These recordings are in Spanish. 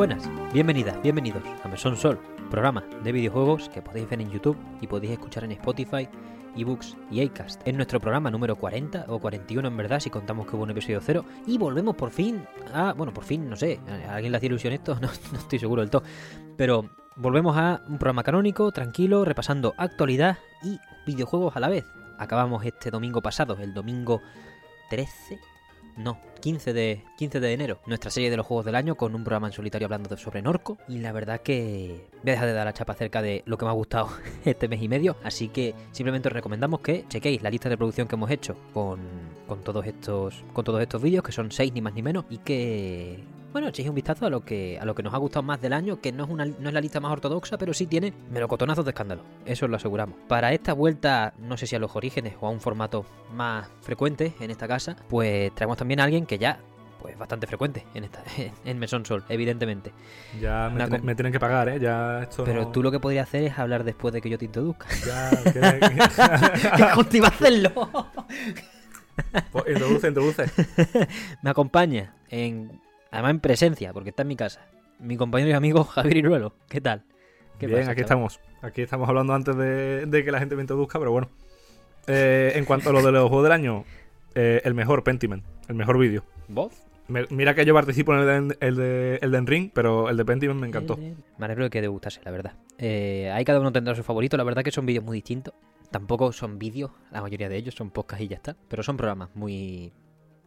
Buenas, bienvenidas, bienvenidos a Mesón Sol, programa de videojuegos que podéis ver en YouTube y podéis escuchar en Spotify, eBooks y Acast. Es nuestro programa número 40 o 41 en verdad si contamos que hubo un episodio cero y volvemos por fin a, bueno, por fin, no sé, ¿a alguien le hace ilusión esto? No, no estoy seguro del todo, pero volvemos a un programa canónico, tranquilo, repasando actualidad y videojuegos a la vez. Acabamos este domingo pasado, el domingo 13, no, 15 de, 15 de enero, nuestra serie de los juegos del año con un programa en solitario hablando sobre Norco. Y la verdad que voy a dejar de dar la chapa acerca de lo que me ha gustado este mes y medio. Así que simplemente os recomendamos que chequéis la lista de producción que hemos hecho con, con todos estos con todos estos vídeos, que son 6 ni más ni menos, y que bueno, echéis un vistazo a lo que a lo que nos ha gustado más del año, que no es una no es la lista más ortodoxa, pero sí tiene melocotonazos de escándalo. Eso os lo aseguramos. Para esta vuelta, no sé si a los orígenes o a un formato más frecuente en esta casa, pues traemos también a alguien que ya pues bastante frecuente en esta en Mesón Sol, evidentemente. Ya me, tienen que pagar, ¿eh? Ya esto Pero no- tú lo que podrías hacer es hablar después de que yo te introduzca. Ya, que- ¿Qué contigo hacerlo? Pues introduce, introduce. Me acompaña en además en presencia, porque está en mi casa. Mi compañero y amigo Javier Iruelo. ¿Qué tal? ¿Qué Bien, pasa, aquí chaval? estamos. Aquí estamos hablando antes de, de que la gente me introduzca, pero bueno. Eh, en cuanto a lo de los juegos del año, eh, el mejor Pentiment, el mejor vídeo. Me- mira que yo participo en el de, el de Ring, pero el de Pentiment me encantó. Me alegro de que te gustase, la verdad. Eh, ahí cada uno tendrá su favorito. La verdad que son vídeos muy distintos. Tampoco son vídeos, la mayoría de ellos son podcasts y ya está. Pero son programas muy,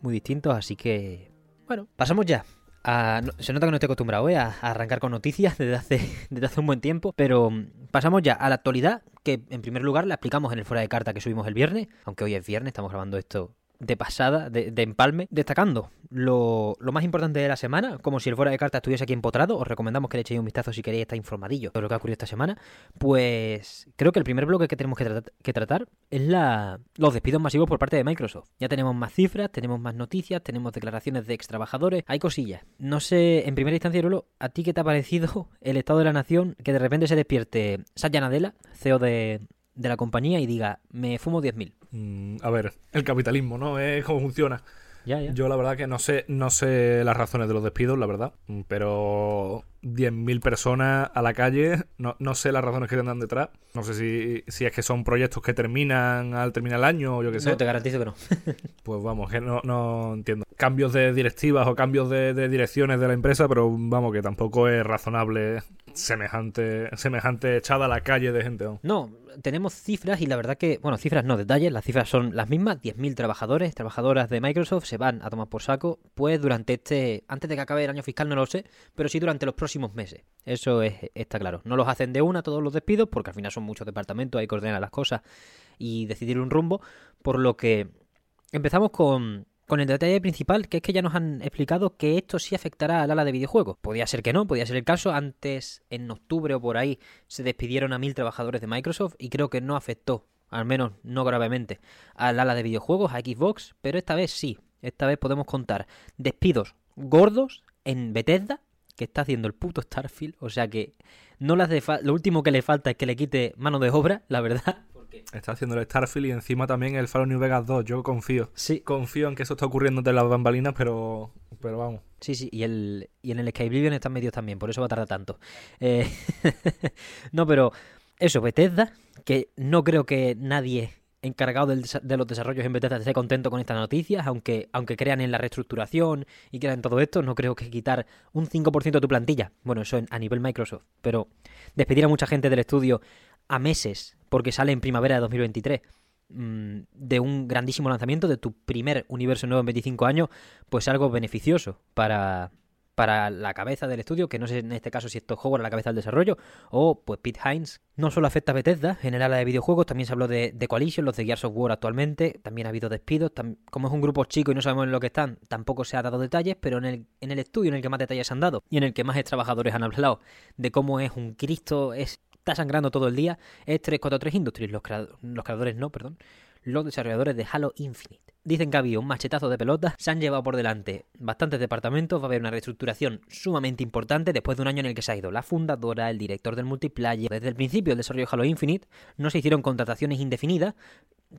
muy distintos, así que... Bueno, pasamos ya. A- no- se nota que no estoy acostumbrado ¿eh? a, arrancar con noticias desde hace, desde hace un buen tiempo, pero mm, pasamos ya a la actualidad, que en primer lugar la explicamos en el fuera de carta que subimos el viernes, aunque hoy es viernes, estamos grabando esto de pasada, de, de empalme, destacando lo, lo más importante de la semana, como si el fuera de carta estuviese aquí empotrado, os recomendamos que le echéis un vistazo si queréis estar informadillo de lo que ha ocurrido esta semana, pues creo que el primer bloque que tenemos que, tratar- que tratar es la, los despidos masivos por parte de Microsoft. Ya tenemos más cifras, tenemos más noticias, tenemos declaraciones de ex trabajadores, hay cosillas. No sé, en primera instancia, Rulo, ¿a ti qué te ha parecido el estado de la nación que de repente se despierte Satya Nadella, CEO de, de la compañía, y diga, me fumo 10.000? Mm, a ver, el capitalismo, ¿no? Es cómo funciona. Ya, ya. Yo la verdad que no sé, no sé las razones de los despidos, la verdad. Pero 10.000 personas a la calle, no, no sé las razones que tendrán detrás. No sé si, si es que son proyectos que terminan al terminar el año o yo qué sé. No, te garantizo que no. Pues vamos, que no, no entiendo. Cambios de directivas o cambios de, de direcciones de la empresa, pero vamos, que tampoco es razonable semejante, semejante echada a la calle de gente. ¿no? No, tenemos cifras y la verdad que, bueno, cifras no, detalles, las cifras son las mismas, 10.000 trabajadores, trabajadoras de Microsoft se van a tomar por saco, pues durante este, antes de que acabe el año fiscal no lo sé, pero sí durante los próximos meses. Eso es, está claro. No los hacen de una todos los despidos, porque al final son muchos departamentos, hay que ordenar las cosas y decidir un rumbo, por lo que empezamos con... Con el detalle principal, que es que ya nos han explicado que esto sí afectará al ala de videojuegos. Podía ser que no, podía ser el caso. Antes, en octubre o por ahí, se despidieron a mil trabajadores de Microsoft y creo que no afectó, al menos no gravemente, al ala de videojuegos, a Xbox, pero esta vez sí. Esta vez podemos contar despidos gordos en Bethesda, que está haciendo el puto Starfield, o sea que no le hace fa- lo último que le falta es que le quite mano de obra, la verdad. Porque Está haciendo el Starfield y encima también el Fallout New Vegas 2. Yo confío. sí, Confío en que eso está ocurriendo entre las bambalinas, pero, pero vamos. Sí, sí, y, el, y en el Skyblivion están medios también, por eso va a tardar tanto. Eh, no, pero eso, Bethesda, que no creo que nadie encargado de los desarrollos en Bethesda esté contento con estas noticias, aunque, aunque crean en la reestructuración y crean en todo esto, no creo que quitar un 5% de tu plantilla, bueno, eso en- a nivel Microsoft, pero despedir a mucha gente del estudio a meses, porque sale en primavera de 2023, mm, de un grandísimo lanzamiento, de tu primer universo nuevo en 25 años, pues algo beneficioso para, para la cabeza del estudio, que no sé en este caso si esto es Howard la cabeza del desarrollo, o pues Pete Hines. No solo afecta a Bethesda, en el área de videojuegos, también se habló de, de Coalition, los de Gears of War actualmente, también ha habido despidos, como es un grupo chico y no sabemos en lo que están, tampoco se ha dado detalles, pero en el, en el estudio en el que más detalles se han dado y en el que más trabajadores han hablado de cómo es un Cristo, es, está sangrando todo el día, es 343 Industries, los, los creadores no, perdón, los desarrolladores de Halo Infinite. Dicen que ha habido un machetazo de pelota, se han llevado por delante bastantes departamentos, va a haber una reestructuración sumamente importante después de un año en el que se ha ido la fundadora, el director del multiplayer. Desde el principio del desarrollo de Halo Infinite no se hicieron contrataciones indefinidas,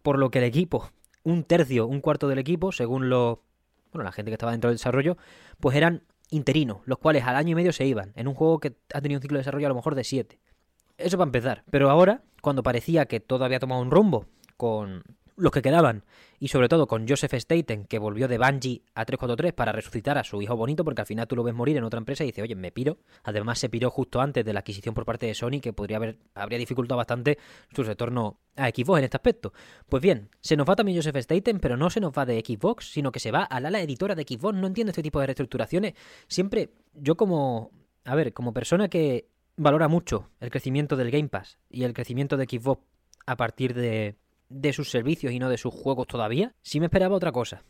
por lo que el equipo, un tercio, un cuarto del equipo, según los bueno, la gente que estaba dentro del desarrollo, pues eran interinos, los cuales al año y medio se iban, en un juego que ha tenido un ciclo de desarrollo a lo mejor de 7. Eso para empezar. Pero ahora, cuando parecía que todo había tomado un rumbo con los que quedaban, y sobre todo con Joseph Staten, que volvió de Bungie a 343 para resucitar a su hijo bonito, porque al final tú lo ves morir en otra empresa y dice, oye, me piro. Además, se piró justo antes de la adquisición por parte de Sony, que podría haber, habría dificultado bastante su retorno a Xbox en este aspecto. Pues bien, se nos va también Joseph Staten, pero no se nos va de Xbox, sino que se va al ala editora de Xbox. No entiendo este tipo de reestructuraciones. Siempre, yo como, a ver, como persona que valora mucho el crecimiento del Game Pass y el crecimiento de Xbox a partir de de sus servicios y no de sus juegos todavía, sí me esperaba otra cosa.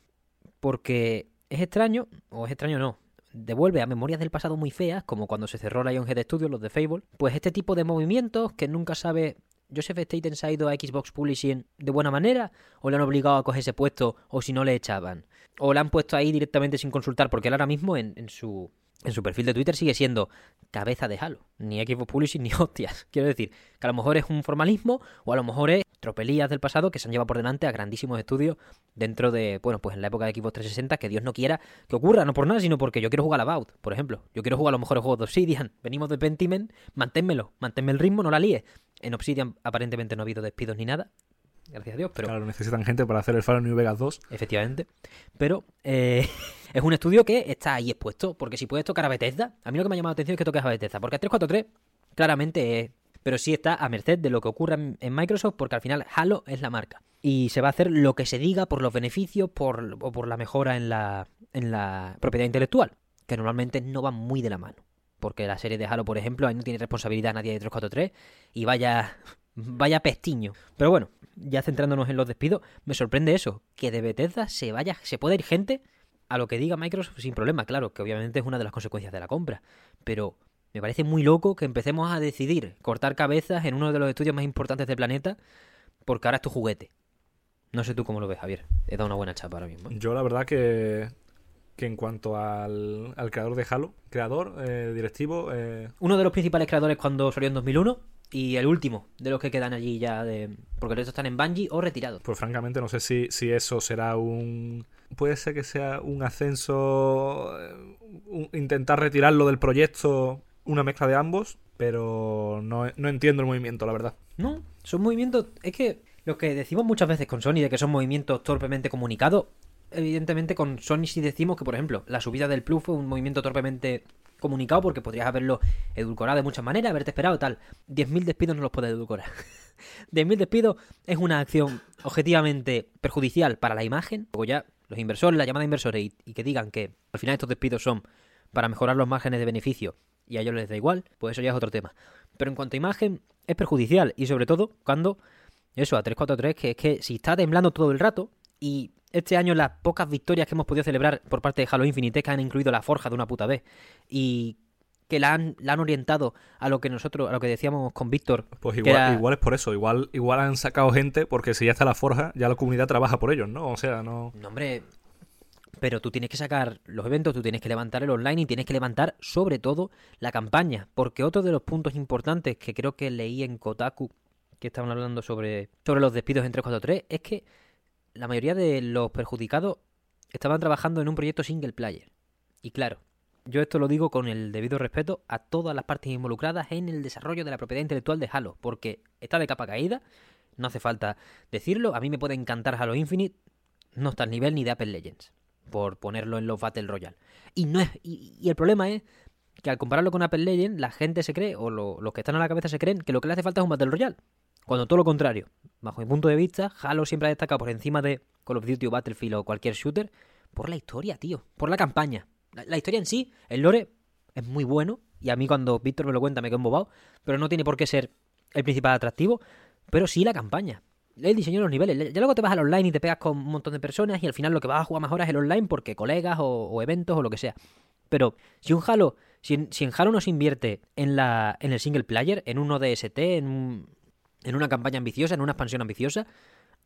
Porque es extraño, o es extraño no, devuelve a memorias del pasado muy feas, como cuando se cerró Lionhead Studios, los de Fable, pues este tipo de movimientos que nunca sabe Joseph Staten se ha ido a Xbox Publishing de buena manera, o le han obligado a coger ese puesto, o si no le echaban, o le han puesto ahí directamente sin consultar, porque él ahora mismo en, en su en su perfil de Twitter sigue siendo cabeza de Halo. Ni Xbox Publishing ni hostias. Quiero decir, que a lo mejor es un formalismo o a lo mejor es tropelías del pasado que se han llevado por delante a grandísimos estudios dentro de, bueno, pues en la época de Xbox 360, que Dios no quiera que ocurra, no por nada, sino porque yo quiero jugar a About, por ejemplo. Yo quiero jugar a los mejores juegos de Obsidian. Venimos de Pentiment, manténmelo, manténme el ritmo, no la líes. En Obsidian aparentemente no ha habido despidos ni nada. Gracias a Dios, pero... Claro, necesitan gente para hacer el Fallout New Vegas 2. Efectivamente. Pero eh, es un estudio que está ahí expuesto, porque si puedes tocar a Bethesda, a mí lo que me ha llamado la atención es que toques a Bethesda, porque a 343 claramente es pero sí está a merced de lo que ocurra en Microsoft, porque al final Halo es la marca. Y se va a hacer lo que se diga por los beneficios por, o por la mejora en la, en la propiedad intelectual, que normalmente no van muy de la mano. Porque la serie de Halo, por ejemplo, ahí no tiene responsabilidad nadie de 343 y vaya, vaya pestiño. Pero bueno, ya centrándonos en los despidos, me sorprende eso, que de Bethesda se vaya, se puede ir gente a lo que diga Microsoft sin problema, claro, que obviamente es una de las consecuencias de la compra, pero me parece muy loco que empecemos a decidir cortar cabezas en uno de los estudios más importantes del planeta porque ahora es tu juguete. No sé tú cómo lo ves, Javier. He dado una buena chapa ahora mismo. Yo la verdad que, que en cuanto al, creador de Halo, creador, eh, directivo... Eh... Uno de los principales creadores cuando salió en 2001 y el último de los que quedan allí ya de... Porque los están en Bungie o retirados. Pues francamente no sé si, si eso será un... Puede ser que sea un ascenso, eh, intentar retirarlo del proyecto una mezcla de ambos, pero no, entiendo el movimiento, la verdad. No, son movimientos. Es que lo que decimos muchas veces con Sony de que son movimientos torpemente comunicados, evidentemente con Sony sí decimos que, por ejemplo, la subida del Plus fue un movimiento torpemente comunicado porque podrías haberlo edulcorado de muchas maneras, haberte esperado tal. 10.000 despidos no los puedes edulcorar. 10.000 despidos es una acción objetivamente perjudicial para la imagen. Luego ya los inversores, la llamada de inversores y que digan que al final estos despidos son para mejorar los márgenes de beneficio y a ellos les da igual, pues eso ya es otro tema. Pero en cuanto a imagen, es perjudicial y sobre todo cuando, eso, a 343, que es que si está temblando todo el rato y este año las pocas victorias que hemos podido celebrar por parte de Halo Infinite que han incluido la forja de una puta vez y que la han, la han orientado a lo que nosotros, a lo que decíamos con Víctor. Pues igual, igual es por eso, igual, igual han sacado gente porque si ya está la forja, ya la comunidad trabaja por ellos, ¿no? O sea, no... No, hombre, pero tú tienes que sacar los eventos, tú tienes que levantar el online y tienes que levantar sobre todo la campaña, porque otro de los puntos importantes que creo que leí en Kotaku, que estaban hablando sobre, sobre los despidos en 343, es que la mayoría de los perjudicados estaban trabajando en un proyecto single player. Y claro, yo esto lo digo con el debido respeto a todas las partes involucradas en el desarrollo de la propiedad intelectual de Halo, porque está de capa caída, no hace falta decirlo, a mí me puede encantar Halo Infinite, no está al nivel ni de Apple Legends por ponerlo en los Battle Royale. Y, no es, y, el problema es que al compararlo con Apple Legends, la gente se cree, o los que están a la cabeza se creen, que lo que le hace falta es un Battle Royale. Cuando todo lo contrario. Bajo mi punto de vista, Halo siempre ha destacado por encima de Call of Duty o Battlefield o cualquier shooter por la historia, tío. Por la campaña. La, historia en sí, el lore, es muy bueno. Y a mí cuando Víctor me lo cuenta me quedo embobado. Pero no tiene por qué ser el principal atractivo. Pero sí la campaña el diseño de los niveles. Ya luego te vas al online y te pegas con un montón de personas y al final lo que vas a jugar más horas es el online porque colegas o, eventos o lo que sea. Pero si un Halo, si, en Halo no se invierte en, la, en el single player, en un ODST, en, en una campaña ambiciosa, en una expansión ambiciosa,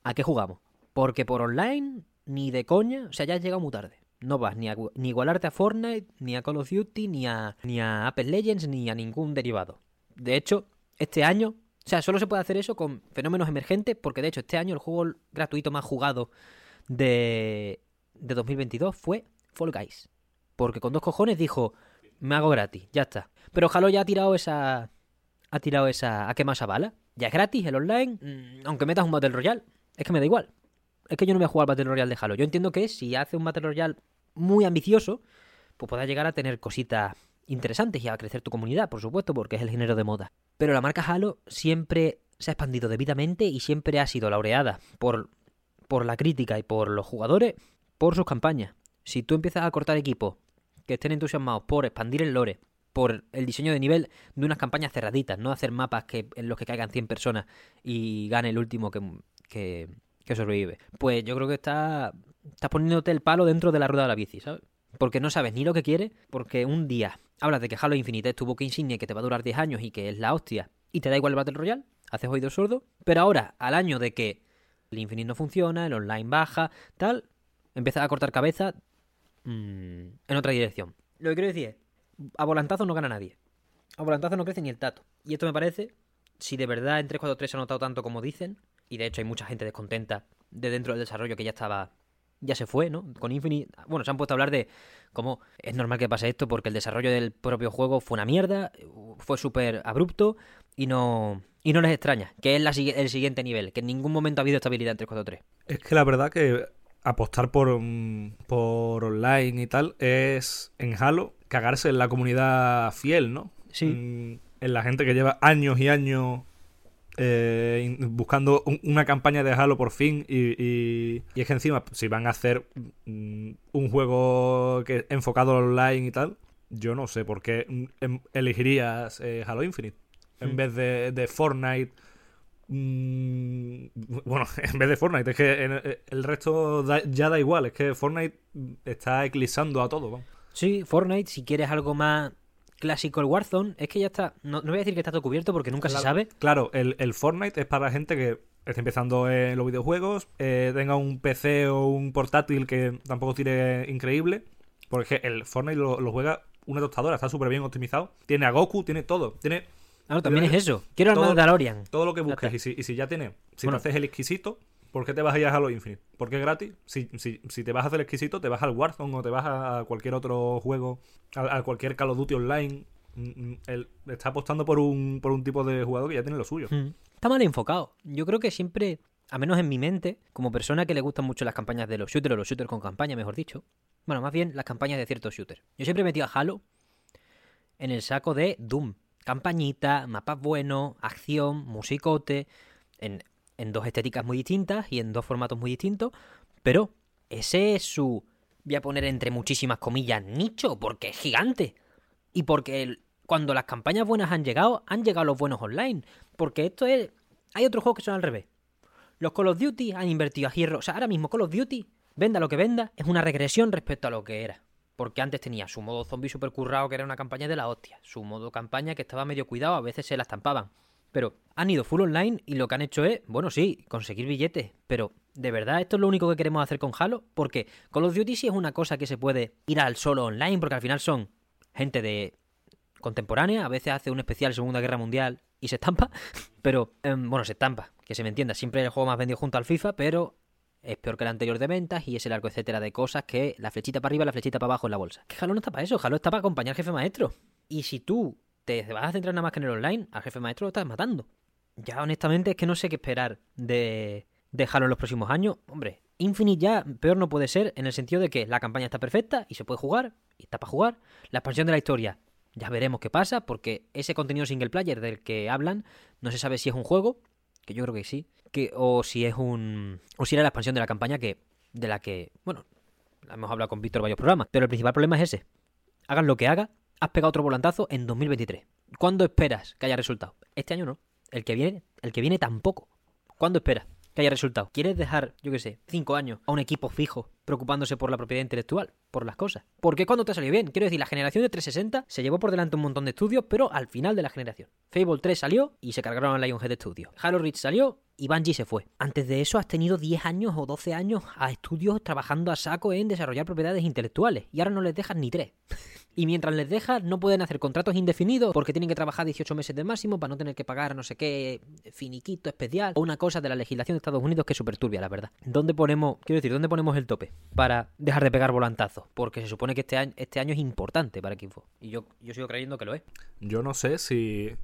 ¿a qué jugamos? Porque por online, ni de coña, o sea, ya has llegado muy tarde. No vas ni a ni igualarte a Fortnite, ni a Call of Duty, ni a, ni a Apple Legends, ni a ningún derivado. De hecho, este año o sea, solo se puede hacer eso con fenómenos emergentes, porque de hecho este año el juego gratuito más jugado de, de 2022 fue Fall Guys. Porque con dos cojones dijo, me hago gratis, ya está. Pero Halo ya ha tirado esa... Ha tirado esa... ¿A qué más bala? Ya es gratis el online, mm, aunque metas un Battle Royale. Es que me da igual. Es que yo no voy a jugar Battle Royale de Halo. Yo entiendo que si hace un Battle Royale muy ambicioso, pues pueda llegar a tener cositas interesantes y a crecer tu comunidad, por supuesto, porque es el género de moda. Pero la marca Halo siempre se ha expandido debidamente y siempre ha sido laureada por, por la crítica y por los jugadores por sus campañas. Si tú empiezas a cortar equipos que estén entusiasmados por expandir el lore, por el diseño de nivel de unas campañas cerraditas, no hacer mapas que, en los que caigan 100 personas y gane el último que, que, sobrevive. Pues yo creo que está, estás poniéndote el palo dentro de la rueda de la bici, ¿sabes? Porque no sabes ni lo que quieres, porque un día hablas de que Halo Infinite tuvo que insignia que te va a durar 10 años y que es la hostia, y te da igual el Battle Royale, haces oído sordo, pero ahora, al año de que el Infinite no funciona, el online baja, tal, empiezas a cortar cabeza mmm, en otra dirección. Lo que quiero decir es, a volantazo no gana nadie. A volantazo no crece ni el tato. Y esto me parece, si de verdad en 343 se ha notado tanto como dicen, y de hecho hay mucha gente descontenta de dentro del desarrollo que ya estaba ya se fue, ¿no? Con Infinite, bueno, se han puesto a hablar de cómo es normal que pase esto porque el desarrollo del propio juego fue una mierda, fue súper abrupto y no y no les extraña, que es el siguiente nivel, que en ningún momento ha habido estabilidad en 343. Es que la verdad que apostar por, por online y tal es en Halo cagarse en la comunidad fiel, ¿no? Sí. En, en la gente que lleva años y años eh, buscando un, una campaña de Halo por fin y, y, y, es que encima si van a hacer mm, un juego que enfocado online y tal yo no sé por qué em, elegirías eh, Halo Infinite en mm. vez de, de Fortnite mm, bueno, en vez de Fortnite, es que en, eh, el resto da, ya da igual, es que Fortnite está eclipsando a todo. ¿no? Sí, Fortnite, si quieres algo más clásico el Warzone, es que ya está. No, no voy a decir que está todo cubierto porque nunca claro, se sabe. Claro, el, el, Fortnite es para la gente que está empezando en los videojuegos, eh, tenga un PC o un portátil que tampoco tire increíble. Porque el Fortnite lo, lo juega una tostadora, está súper bien optimizado. Tiene a Goku, tiene todo. Tiene. Claro, también es eso. Quiero el Mandalorian. Todo lo que busques. Y si, y si, ya tiene. Si bueno. te haces el exquisito, ¿por qué te vas a ir a Halo Infinite? Porque es gratis. Si, si, si, te vas a hacer exquisito, te vas al Warzone o te vas a cualquier otro juego, a, cualquier Call of Duty Online. Él está apostando por un, por un tipo de jugador que ya tiene lo suyo. Mm. Está mal enfocado. Yo creo que siempre, a menos en mi mente, como persona que le gustan mucho las campañas de los shooters o los shooters con campaña, mejor dicho. Bueno, más bien las campañas de ciertos shooters. Yo siempre metido a Halo en el saco de Doom. Campañita, mapas buenos, acción, musicote, en, en dos estéticas muy distintas y en dos formatos muy distintos, pero ese es su, voy a poner entre muchísimas comillas, nicho, porque es gigante. Y porque cuando las campañas buenas han llegado, han llegado los buenos online. Porque esto es... Hay otros juegos que son al revés. Los Call of Duty han invertido a hierro. O sea, ahora mismo Call of Duty, venda lo que venda, es una regresión respecto a lo que era. Porque antes tenía su modo zombie super currado, que era una campaña de la hostia. Su modo campaña que estaba medio cuidado, a veces se la estampaban. Pero han ido full online y lo que han hecho es, bueno, sí, conseguir billetes. Pero, ¿de verdad esto es lo único que queremos hacer con Halo? Porque Call of Duty sí es una cosa que se puede ir al solo online, porque al final son gente de contemporánea, a veces hace un especial Segunda Guerra Mundial y se estampa, pero, eh, bueno, se estampa, que se me entienda, siempre es el juego más vendido junto al FIFA, pero es peor que el anterior de ventas y es el arco etcétera de cosas que la flechita para arriba, la flechita para abajo en la bolsa. Que Halo no está para eso, Halo está para acompañar jefe maestro. Y si tú te vas a centrar nada más que en el online, al jefe maestro lo estás matando. Ya honestamente es que no sé qué esperar de, de Halo en los próximos años. Hombre, Infinite ya peor no puede ser en el sentido de que la campaña está perfecta y se puede jugar, y está para jugar. La expansión de la historia, ya veremos qué pasa, porque ese contenido single player del que hablan, no se sabe si es un juego, que yo creo que sí, que, o si es un. o si era la expansión de la campaña que. de la que. Bueno, hemos hablado con Víctor varios programas, pero el principal problema es ese. Hagan lo que haga, has pegado otro volantazo en 2023. ¿Cuándo esperas que haya resultado? Este año no. El que viene, el que viene tampoco. ¿Cuándo esperas que haya resultado? ¿Quieres dejar, yo qué sé, cinco años a un equipo fijo preocupándose por la propiedad intelectual, por las cosas? Porque cuando te salió bien, quiero decir, la generación de 360 se llevó por delante un montón de estudios, pero al final de la generación. Fable 3 salió y se cargaron a Lionhead Studios. Halo Reach salió y Bungie se fue. Antes de eso has tenido 10 años o 12 años a estudios trabajando a saco en desarrollar propiedades intelectuales y ahora no les dejas ni 3. Y mientras les deja, no pueden hacer contratos indefinidos porque tienen que trabajar 18 meses de máximo para no tener que pagar no sé qué finiquito especial o una cosa de la legislación de Estados Unidos que es súper turbia, la verdad. ¿Dónde ponemos, quiero decir, dónde ponemos el tope para dejar de pegar volantazos? Porque se supone que este año, este año es importante para Xbox. Y yo, yo sigo creyendo que lo es. Yo no sé si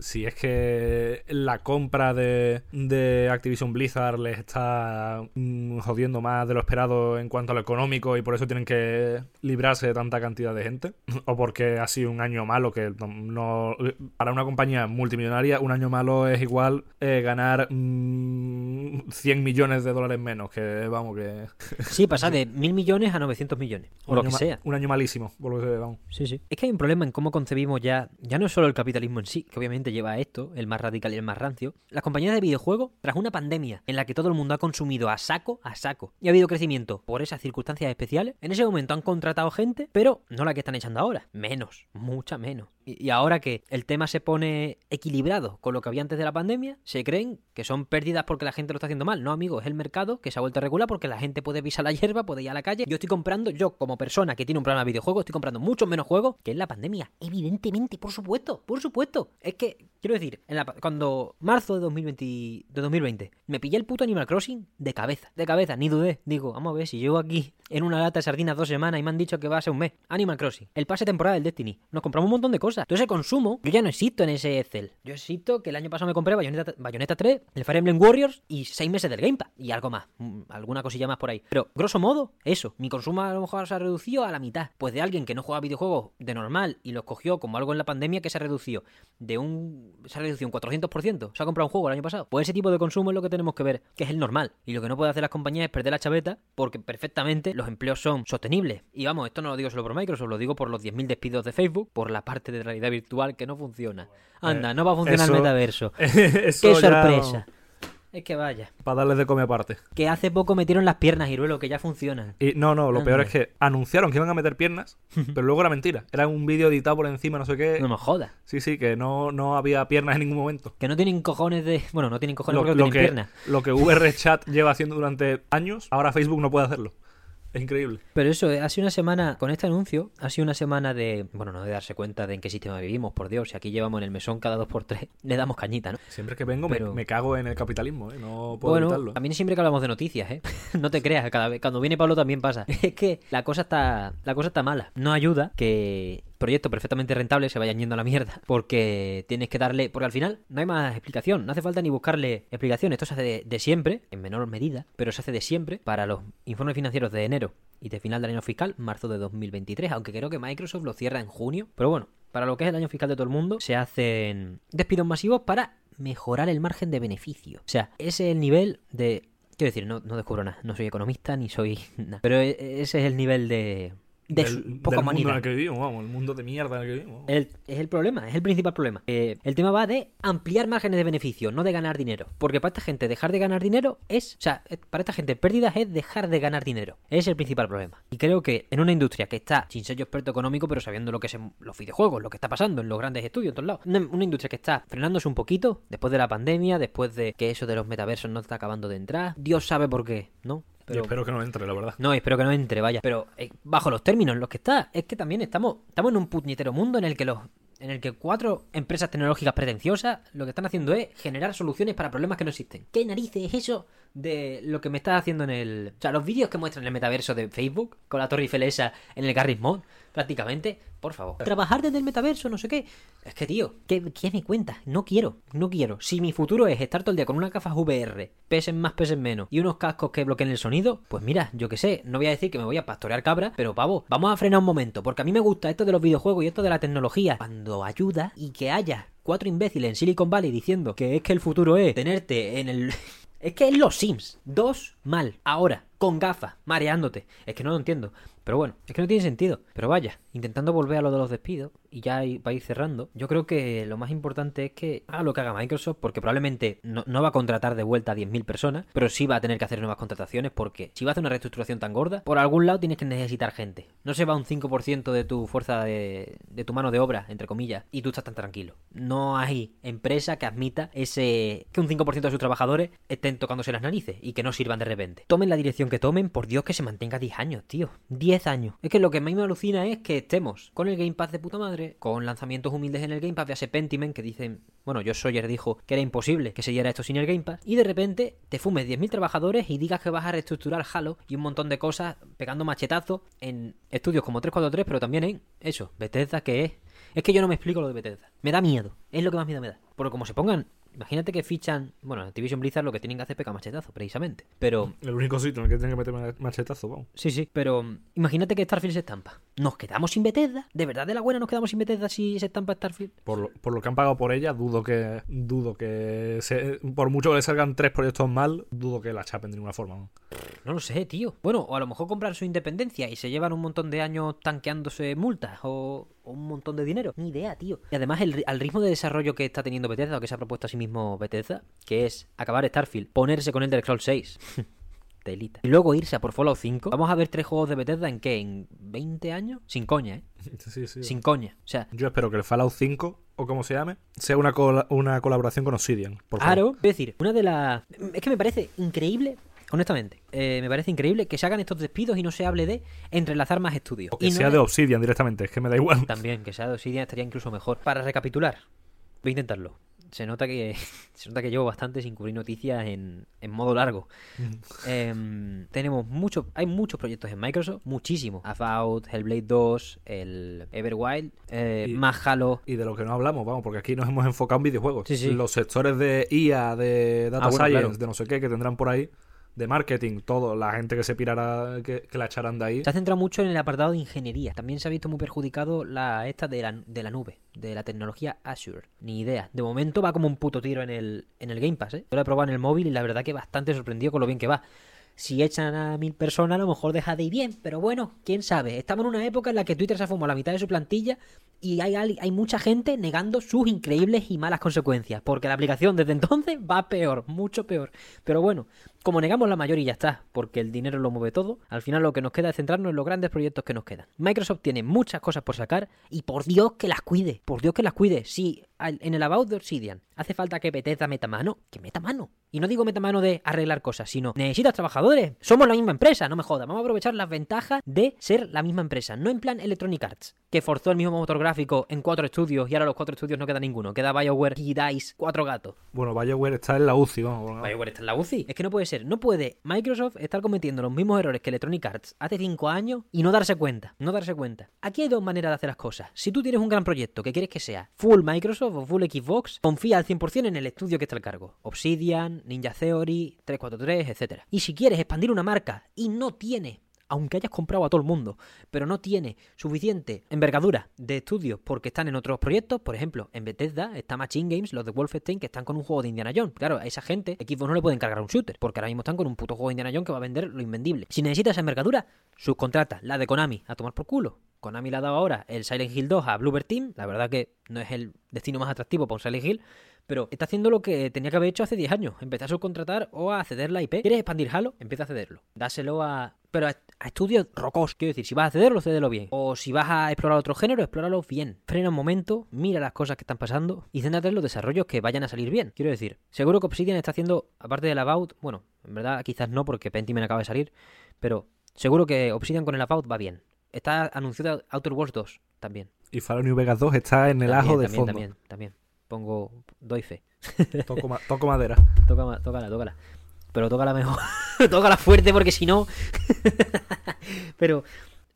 si es que la compra de, de Activision Blizzard les está mm, jodiendo más de lo esperado en cuanto a lo económico y por eso tienen que librarse de tanta cantidad de gente, o porque ha sido un año malo que no, para una compañía multimillonaria un año malo es igual eh, ganar 100 mm, millones de dólares menos, que vamos que... Sí, pasa de mil millones a 900 millones, o lo que sea. Un año malísimo, por lo que vamos. Sí, sí. Es que hay un problema en cómo concebimos ya, ya no es solo el capitalismo en sí, que obviamente lleva a esto, el más radical y el más rancio, las compañías de videojuegos, tras una pandemia en la que todo el mundo ha consumido a saco, a saco, y ha habido crecimiento por esas circunstancias especiales, en ese momento han contratado gente, pero no la que están echando ahora, menos, mucha menos. Y, ahora que el tema se pone equilibrado con lo que había antes de la pandemia, se creen que son pérdidas porque la gente lo está haciendo mal. No, amigo, es el mercado que se ha vuelto a regular porque la gente puede pisar la hierba, puede ir a la calle. Yo estoy comprando, yo como persona que tiene un programa de videojuegos, estoy comprando muchos menos juegos que en la pandemia. Evidentemente, por supuesto, por supuesto. Es que Quiero decir, en la, cuando marzo de 2020, de 2020 me pillé el puto Animal Crossing de cabeza, de cabeza, ni dudé. Digo, vamos a ver, si llevo aquí en una lata de sardinas dos semanas y me han dicho que va a ser un mes. Animal Crossing, el pase temporada del Destiny. Nos compramos un montón de cosas. Entonces el consumo, yo ya no existo en ese Excel. Yo existo que el año pasado me compré Bayonetta, Bayonetta 3, el Fire Emblem Warriors y seis meses del Gamepad. Y algo más, mm, alguna cosilla más por ahí. Pero, grosso modo, eso. Mi consumo a lo mejor se ha reducido a la mitad. Pues de alguien que no juega videojuegos de normal y los cogió como algo en la pandemia que se ha reducido de un... se ha reducido un 400 400%. Se ha comprado un juego el año pasado. Pues ese tipo de consumo es lo que tenemos que ver, que es el normal. Y lo que no puede hacer las compañías es perder la chaveta porque perfectamente los empleos son sostenibles. Y vamos, esto no lo digo solo por Microsoft, lo digo por los 10.000 despidos de Facebook, por la parte de realidad virtual que no funciona. Anda, no va a funcionar el metaverso. ¡Qué sorpresa! Es que vaya. Para darles de comer aparte. Que hace poco metieron las piernas, Iruelo, que ya funcionan. Y no, no, lo peor es que anunciaron que iban a meter piernas, pero luego era mentira. Era un vídeo editado por encima, no sé qué. No me jodas. Sí, sí, que no, no había piernas en ningún momento. Que no tienen cojones de. Bueno, no tienen cojones lo, porque no tienen piernas. Lo que VRChat lleva haciendo durante años, ahora Facebook no puede hacerlo. Es increíble. Pero eso, eh, ha sido una semana, con este anuncio, ha sido una semana de, bueno, no de darse cuenta de en qué sistema vivimos, por Dios, si aquí llevamos en el mesón cada dos por tres, le damos cañita, ¿no? Siempre que vengo me, cago en el capitalismo, ¿eh? No puedo bueno, evitarlo. A mí siempre que hablamos de noticias, ¿eh? no te creas, cada vez, cuando viene Pablo también pasa. Es que la cosa está, la cosa está mala. No ayuda que proyecto perfectamente rentable se vayan yendo a la mierda. Porque tienes que darle. Porque al final no hay más explicación. No hace falta ni buscarle explicación. Esto se hace de, siempre, en menor medida, pero se hace de siempre para los informes financieros de enero y de final del año fiscal, marzo de 2023. Aunque creo que Microsoft lo cierra en junio. Pero bueno, para lo que es el año fiscal de todo el mundo, se hacen despidos masivos para mejorar el margen de beneficio. O sea, ese es el nivel de. Quiero decir, no, no descubro nada. No soy economista ni soy nada. Pero e, ese es el nivel de de del, poco mundo en el que vivimos, vamos, el mundo de mierda en el que vivimos. es el problema, es el principal problema. Eh, el tema va de ampliar márgenes de beneficio, no de ganar dinero. Porque para esta gente dejar de ganar dinero es, o sea, para esta gente pérdidas es dejar de ganar dinero. Es el principal problema. Y creo que en una industria que está sin sello experto económico, pero sabiendo lo que es los videojuegos, lo que está pasando en los grandes estudios en todos lados, una, industria que está frenándose un poquito después de la pandemia, después de que eso de los metaversos no está acabando de entrar, Dios sabe por qué, ¿no? Espero que no entre, la verdad. No, espero que no entre, vaya. Pero eh, bajo los términos en los que está, es que también estamos, estamos en un puñetero mundo en el que los en el que cuatro empresas tecnológicas pretenciosas lo que están haciendo es generar soluciones para problemas que no existen. ¿Qué narices es eso de lo que me estás haciendo en el... O sea, los vídeos que muestran en el metaverso de Facebook, con la Torre Eiffel esa en el Garry's Mod, prácticamente, por favor. Trabajar desde el metaverso, no sé qué. Es que, tío, ¿qué, me cuenta? No quiero, no quiero. Si mi futuro es estar todo el día con una gafas VR, pesen más, pesen menos, y unos cascos que bloqueen el sonido, pues mira, yo qué sé, no voy a decir que me voy a pastorear cabra, pero pavo, vamos a frenar un momento, porque a mí me gusta esto de los videojuegos y esto de la tecnología. Cuando ayuda y que haya cuatro imbéciles en Silicon Valley diciendo que es que el futuro es tenerte en el es que es los Sims. Dos mal. Ahora, con gafas, mareándote. Es que no lo entiendo. Pero bueno, es que no tiene sentido. Pero vaya, intentando volver a lo de los despidos y ya va a ir cerrando, yo creo que lo más importante es que haga lo que haga Microsoft, porque probablemente no, va a contratar de vuelta a 10.000 personas, pero sí va a tener que hacer nuevas contrataciones, porque si va a hacer una reestructuración tan gorda, por algún lado tienes que necesitar gente. No se va un 5% de tu fuerza de, tu mano de obra, entre comillas, y tú estás tan tranquilo. No hay empresa que admita ese que un 5% de sus trabajadores estén tocándose las narices y que no sirvan de repente. Tomen la dirección aunque tomen, por Dios que se mantenga 10 años, tío. 10 años. Es que lo que más me alucina es que estemos con el Game Pass de puta madre, con lanzamientos humildes en el Game Pass, de ese Pentiment que dicen, bueno, yo Sawyer dijo que era imposible que se diera esto sin el Game Pass, y de repente te fumes 10.000 trabajadores y digas que vas a reestructurar Halo y un montón de cosas pegando machetazos en estudios como 343, pero también en eso, Bethesda que es. Es que yo no me explico lo de Bethesda. Me da miedo. Es lo que más miedo me da. Porque como se pongan Imagínate que fichan. Bueno, Activision Blizzard lo que tienen que hacer es pegar machetazo, precisamente. Pero. El único sitio en el que tienen que meter machetazo, vamos. Sí, sí. Pero mm, imagínate que Starfield se estampa. ¿Nos quedamos sin Bethesda? ¿De verdad de la buena nos quedamos sin Bethesda si se estampa Starfield? Por lo, por lo que han pagado por ella, dudo que. Dudo que. Se, por mucho que le salgan tres proyectos mal, dudo que la chapen de ninguna forma. ¿no? no lo sé, tío. Bueno, o a lo mejor comprar su independencia y se llevan un montón de años tanqueándose multas o, un montón de dinero. Ni idea, tío. Y además, el, al ritmo de desarrollo que está teniendo Bethesda o que se ha propuesto a sí mismo Bethesda, que es acabar Starfield, ponerse con el del Scroll 6. Telita. Y luego irse a por Fallout 5. Vamos a ver tres juegos de Bethesda en qué? ¿En 20 años? Sin coña, ¿eh? Sí, sí. Sin coña. O sea, Yo espero que el Fallout 5, o como se llame, sea una, col- una colaboración con Obsidian. Por favor. Claro, es decir, una de las. Es que me parece increíble, honestamente, eh, me parece increíble que se hagan estos despidos y no se hable de entrelazar más estudios. O que Y no sea de Obsidian directamente, es que me da igual. También, que sea de Obsidian estaría incluso mejor. Para recapitular, voy a intentarlo. Se nota que se nota que llevo bastante sin cubrir noticias en, en modo largo. Em, tenemos muchos, hay muchos proyectos en Microsoft, muchísimos. About, Hellblade 2, el Everwild, eh, Y- más Halo. Y de lo que no hablamos, vamos, porque aquí nos hemos enfocado en videojuegos. Sí, sí. Los sectores de IA, de Data Ah, bueno, Science, claro. de no sé qué, que tendrán por ahí, de marketing, todo, la gente que se pirara, que, la echarán de ahí. Se ha centrado mucho en el apartado de ingeniería. También se ha visto muy perjudicado la esta de la, de la nube, de la tecnología Azure. Ni idea. De momento va como un puto tiro en el, en el Game Pass, ¿eh? Yo lo he probado en el móvil y la verdad que bastante sorprendido con lo bien que va. Si echan a mil personas, a lo mejor deja de ir bien, pero bueno, quién sabe. Estamos en una época en la que Twitter se ha fumado la mitad de su plantilla y hay, hay mucha gente negando sus increíbles y malas consecuencias, porque la aplicación desde entonces va peor, mucho peor. Pero bueno, como negamos la mayoría y ya está, porque el dinero lo mueve todo, al final lo que nos queda es centrarnos en los grandes proyectos que nos quedan. Microsoft tiene muchas cosas por sacar y por Dios que las cuide, por Dios que las cuide. Si en el About de Obsidian hace falta que Bethesda meta mano, que meta mano. Y no digo meta mano de arreglar cosas, sino necesitas trabajadores. Somos la misma empresa, no me jodas. Vamos a aprovechar las ventajas de ser la misma empresa. No en plan Electronic Arts, que forzó el mismo motor gráfico en cuatro estudios y ahora los cuatro estudios no queda ninguno. Queda BioWare y DICE, cuatro gatos. Bueno, BioWare está en la UCI, vamos. BioWare está en la UCI. Es que no puede ser. No puede Microsoft estar cometiendo los mismos errores que Electronic Arts hace 5 años y no darse cuenta. No darse cuenta. Aquí hay dos maneras de hacer las cosas. Si tú tienes un gran proyecto que quieres que sea full Microsoft o full Xbox, confía al 100% en el estudio que está al cargo. Obsidian, Ninja Theory, 343, etc. Y si quieres expandir una marca y no tiene aunque hayas comprado a todo el mundo, pero no tiene suficiente envergadura de estudios porque están en otros proyectos, por ejemplo, en Bethesda está Machine Games, los de Wolfenstein, que están con un juego de Indiana Jones. Claro, a esa gente, Xbox no le pueden cargar un shooter, porque ahora mismo están con un puto juego de Indiana Jones que va a vender lo invendible. Si necesitas esa envergadura, subcontrata la de Konami a tomar por culo. Konami le ha dado ahora el Silent Hill 2 a Bluebird Team, la verdad que no es el destino más atractivo para un Silent Hill, pero está haciendo lo que tenía que haber hecho hace 10 años. Empezar a subcontratar o a ceder la IP. ¿Quieres expandir Halo? Empieza a cederlo. Dáselo a... Pero a, a estudios rocos. Quiero decir, si vas a cederlo, cédelo bien. O si vas a explorar otro género, explóralo bien. Frena un momento, mira las cosas que están pasando y céntrate en los desarrollos que vayan a salir bien. Quiero decir, seguro que Obsidian está haciendo, aparte del About, bueno, en verdad quizás no porque Pentiment acaba de salir, pero seguro que Obsidian con el About va bien. Está anunciado Outer Worlds 2 también. Y Fallout New Vegas 2 está en el También, ajo de también, fondo. También, también. Pongo, doy fe. Toco, ma- toco madera. Toca, tócala, tócala. Pero tócala mejor. tócala fuerte porque si no. Pero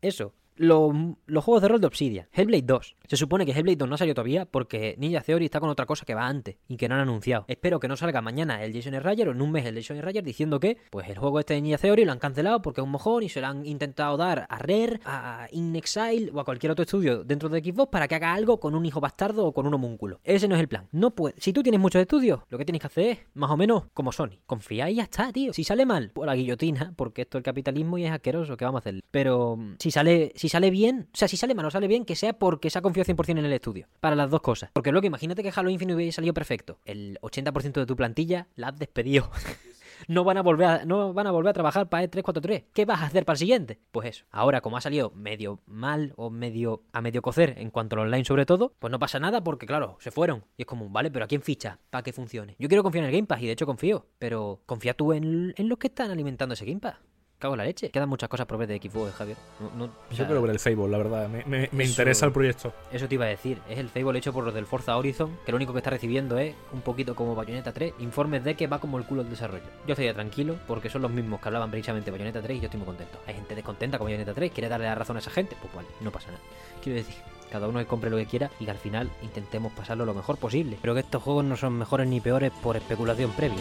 eso. Lo- los juegos de rol de Obsidian. Hellblade 2. Se supone que Hellblade 2 no ha salido todavía porque Ninja Theory está con otra cosa que va antes y que no han anunciado. Espero que no salga mañana el Jason Ryder o en un mes el Jason Ryder diciendo que pues el juego este de Ninja Theory lo han cancelado porque es un mojón y se lo han intentado dar a Rare, a In Exile o a cualquier otro estudio dentro de Xbox para que haga algo con un hijo bastardo o con un homúnculo. Ese no es el plan. No puede. Si tú tienes muchos estudios, lo que tienes que hacer es más o menos como Sony. Confía y ya está, tío. Si sale mal, pues la guillotina, porque esto es el capitalismo y es asqueroso, ¿qué vamos a hacer? Pero si sale, sale bien, o sea, si sale mal o sale bien, que sea porque se ha confiado 100% en el estudio. Para las dos cosas. Porque luego imagínate que Halo Infinite hubiera salido perfecto. El 80% de tu plantilla la has despedido. No van, a volver a, no van a volver a trabajar para el 343. ¿Qué vas a hacer para el siguiente? Pues eso. Ahora, como ha salido medio mal o medio a medio cocer en cuanto al online sobre todo, pues no pasa nada porque, claro, se fueron. Y es como, vale, pero ¿a quién ficha para que funcione? Yo quiero confiar en el Game Pass y de hecho confío. Pero confía tú en, en los que están alimentando ese Game Pass. Cago en la leche. Quedan muchas cosas por ver de Xbox, Javier. No, no, o Yo sea, quiero ver el Fable, la verdad. Me, me- me Eso- interesa el proyecto. Eso te iba a decir. Es el Fable hecho por los del Forza Horizon, que lo único que está recibiendo es, un poquito como Bayonetta 3, informes de que va como el culo el desarrollo. Yo estaría tranquilo, porque son los mismos que hablaban precisamente de Bayonetta 3 y yo estoy muy contento. Hay gente descontenta con Bayonetta 3, quiere darle la razón a esa gente, pues vale, no pasa nada. Quiero decir, cada uno que compre lo que quiera y que al final intentemos pasarlo lo mejor posible. Pero que estos juegos no son mejores ni peores por especulación previa.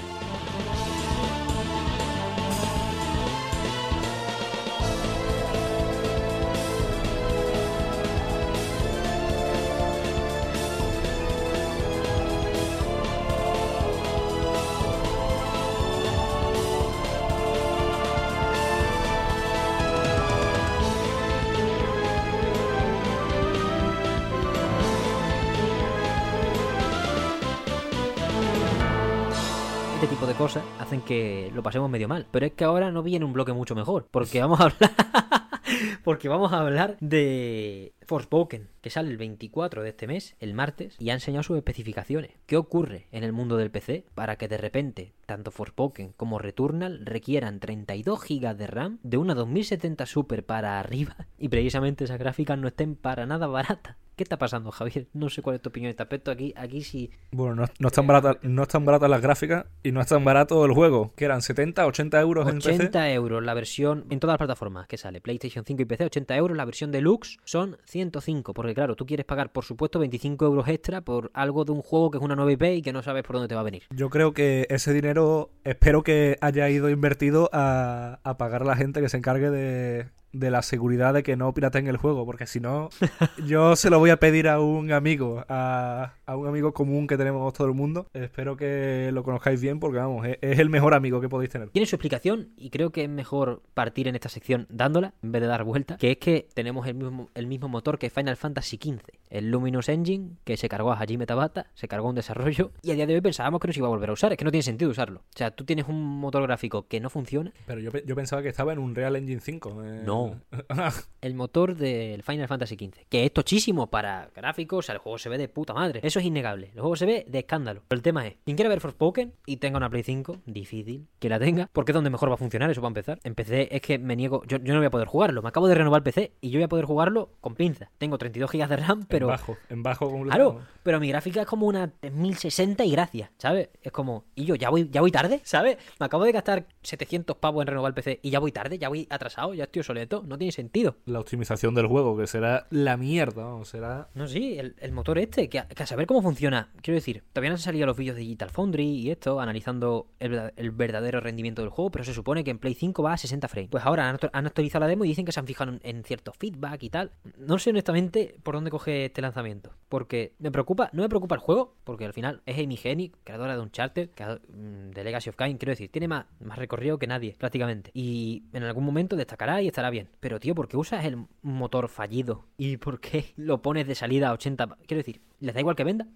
Este tipo de cosas hacen que lo pasemos medio mal. Pero es que ahora no viene un bloque mucho mejor. Porque vamos a hablar. porque vamos a hablar de Forspoken, que sale el 24 de este mes, el martes, y ha enseñado sus especificaciones. ¿Qué ocurre en el mundo del PC para que de repente tanto Forspoken como Returnal requieran 32 GB de RAM de una 2070 Super para arriba y precisamente esas gráficas no estén para nada baratas? ¿Qué está pasando, Javier? No sé cuál es tu opinión en este aspecto. Aquí, aquí sí Bueno, no, no están baratas, no están baratas las gráficas y no es tan barato el juego. Que eran 70, 80 euros en PC. 80 euros la versión en todas las plataformas que sale, PlayStation 5 y PC, 80 euros. La versión deluxe son 105, porque claro, tú quieres pagar, por supuesto, 25 euros extra por algo de un juego que es una nueva IP y que no sabes por dónde te va a venir. Yo creo que ese dinero espero que haya ido invertido a, a pagar a la gente que se encargue de, de la seguridad de que no pirateen el juego, porque si no, yo se lo voy a pedir a un amigo, a, a un amigo común que tenemos todo el mundo. Espero que lo conozcáis bien, porque vamos, es, es el mejor amigo que podéis tener. Tiene su explicación y creo que es mejor partir en esta sección dándola en vez de dar vuelta, que es que tenemos el mismo, el mismo motor que Final Fantasy XV, el Luminous Engine, que se cargó a Hajime Tabata, se cargó un desarrollo y a día de hoy pensábamos que no se iba a volver a usar, es que no tiene sentido usarlo. O sea, tú tienes un motor gráfico que no funciona, Pero yo, yo pensaba que estaba en un Real Engine 5. eh. No. el motor del Final Fantasy XV, que es tochísimo para gráficos, o sea, el juego se ve de puta madre. Eso es innegable. El juego se ve de escándalo. Pero el tema es, quien quiera ver Forspoken y tenga una Play 5, difícil que la tenga, porque es donde mejor va a funcionar, eso para empezar. En PC es que me niego, yo, yo no voy a poder jugarlo. Me acabo de renovar el PC y yo voy a poder jugarlo con pinza. Tengo 32 GB de RAM, pero... En bajo, en bajo Claro, completamente. pero mi gráfica es como una 3060 y gracias, ¿sabes? Es como, y yo ya voy, ya voy tarde, ¿sabes? Me acabo de gastar 700 pavos en renovar el PC y ya voy tarde, ya voy atrasado, ya estoy obsoleto, no tiene sentido. La optimización del juego, que será la mierda, vamos, será... No, sí, el, el motor este, que a, que a saber cómo funciona, quiero decir, todavía no han salido los vídeos de Digital Foundry y esto, analizando el, el verdadero rendimiento del juego, pero se supone que en Play 5 va a 60 frames. Pues ahora han, actu- han actualizado la demo y dicen que se han fijado en, en cierto feedback y tal. No sé honestamente por dónde coge este lanzamiento, porque me preocupa, no me preocupa el juego, porque al final es Amy Hennig, creadora de Uncharted, mm, de Legacy of Kain, quiero decir, tiene más, más recorrido que nadie, prácticamente. Y en algún momento destacará y estará bien. Pero tío, ¿por qué usas el motor fallido? ¿Y por qué lo pones de salida a 80? pa- Quiero decir, ¿les da igual que venda?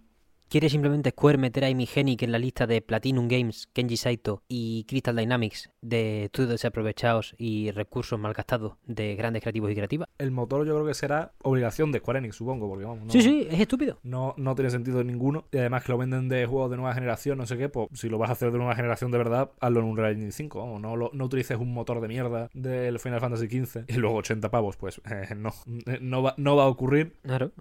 ¿Quiere simplemente Square meter a Amy Hennig en la lista de Platinum Games, Kenji Saito y Crystal Dynamics de estudios desaprovechados y recursos malgastados de grandes creativos y creativas? El motor yo creo que será obligación de Square Enix, supongo, porque vamos, no, Sí, sí, es estúpido. No, no tiene sentido ninguno. Y además que lo venden de juegos de nueva generación, no sé qué, pues si lo vas a hacer de nueva generación de verdad, hazlo en un Real Engine 5, vamos, no, lo- no utilices un motor de mierda del Final Fantasy XV y luego 80 pavos, pues eh, no, eh, no va, no va a ocurrir. Claro.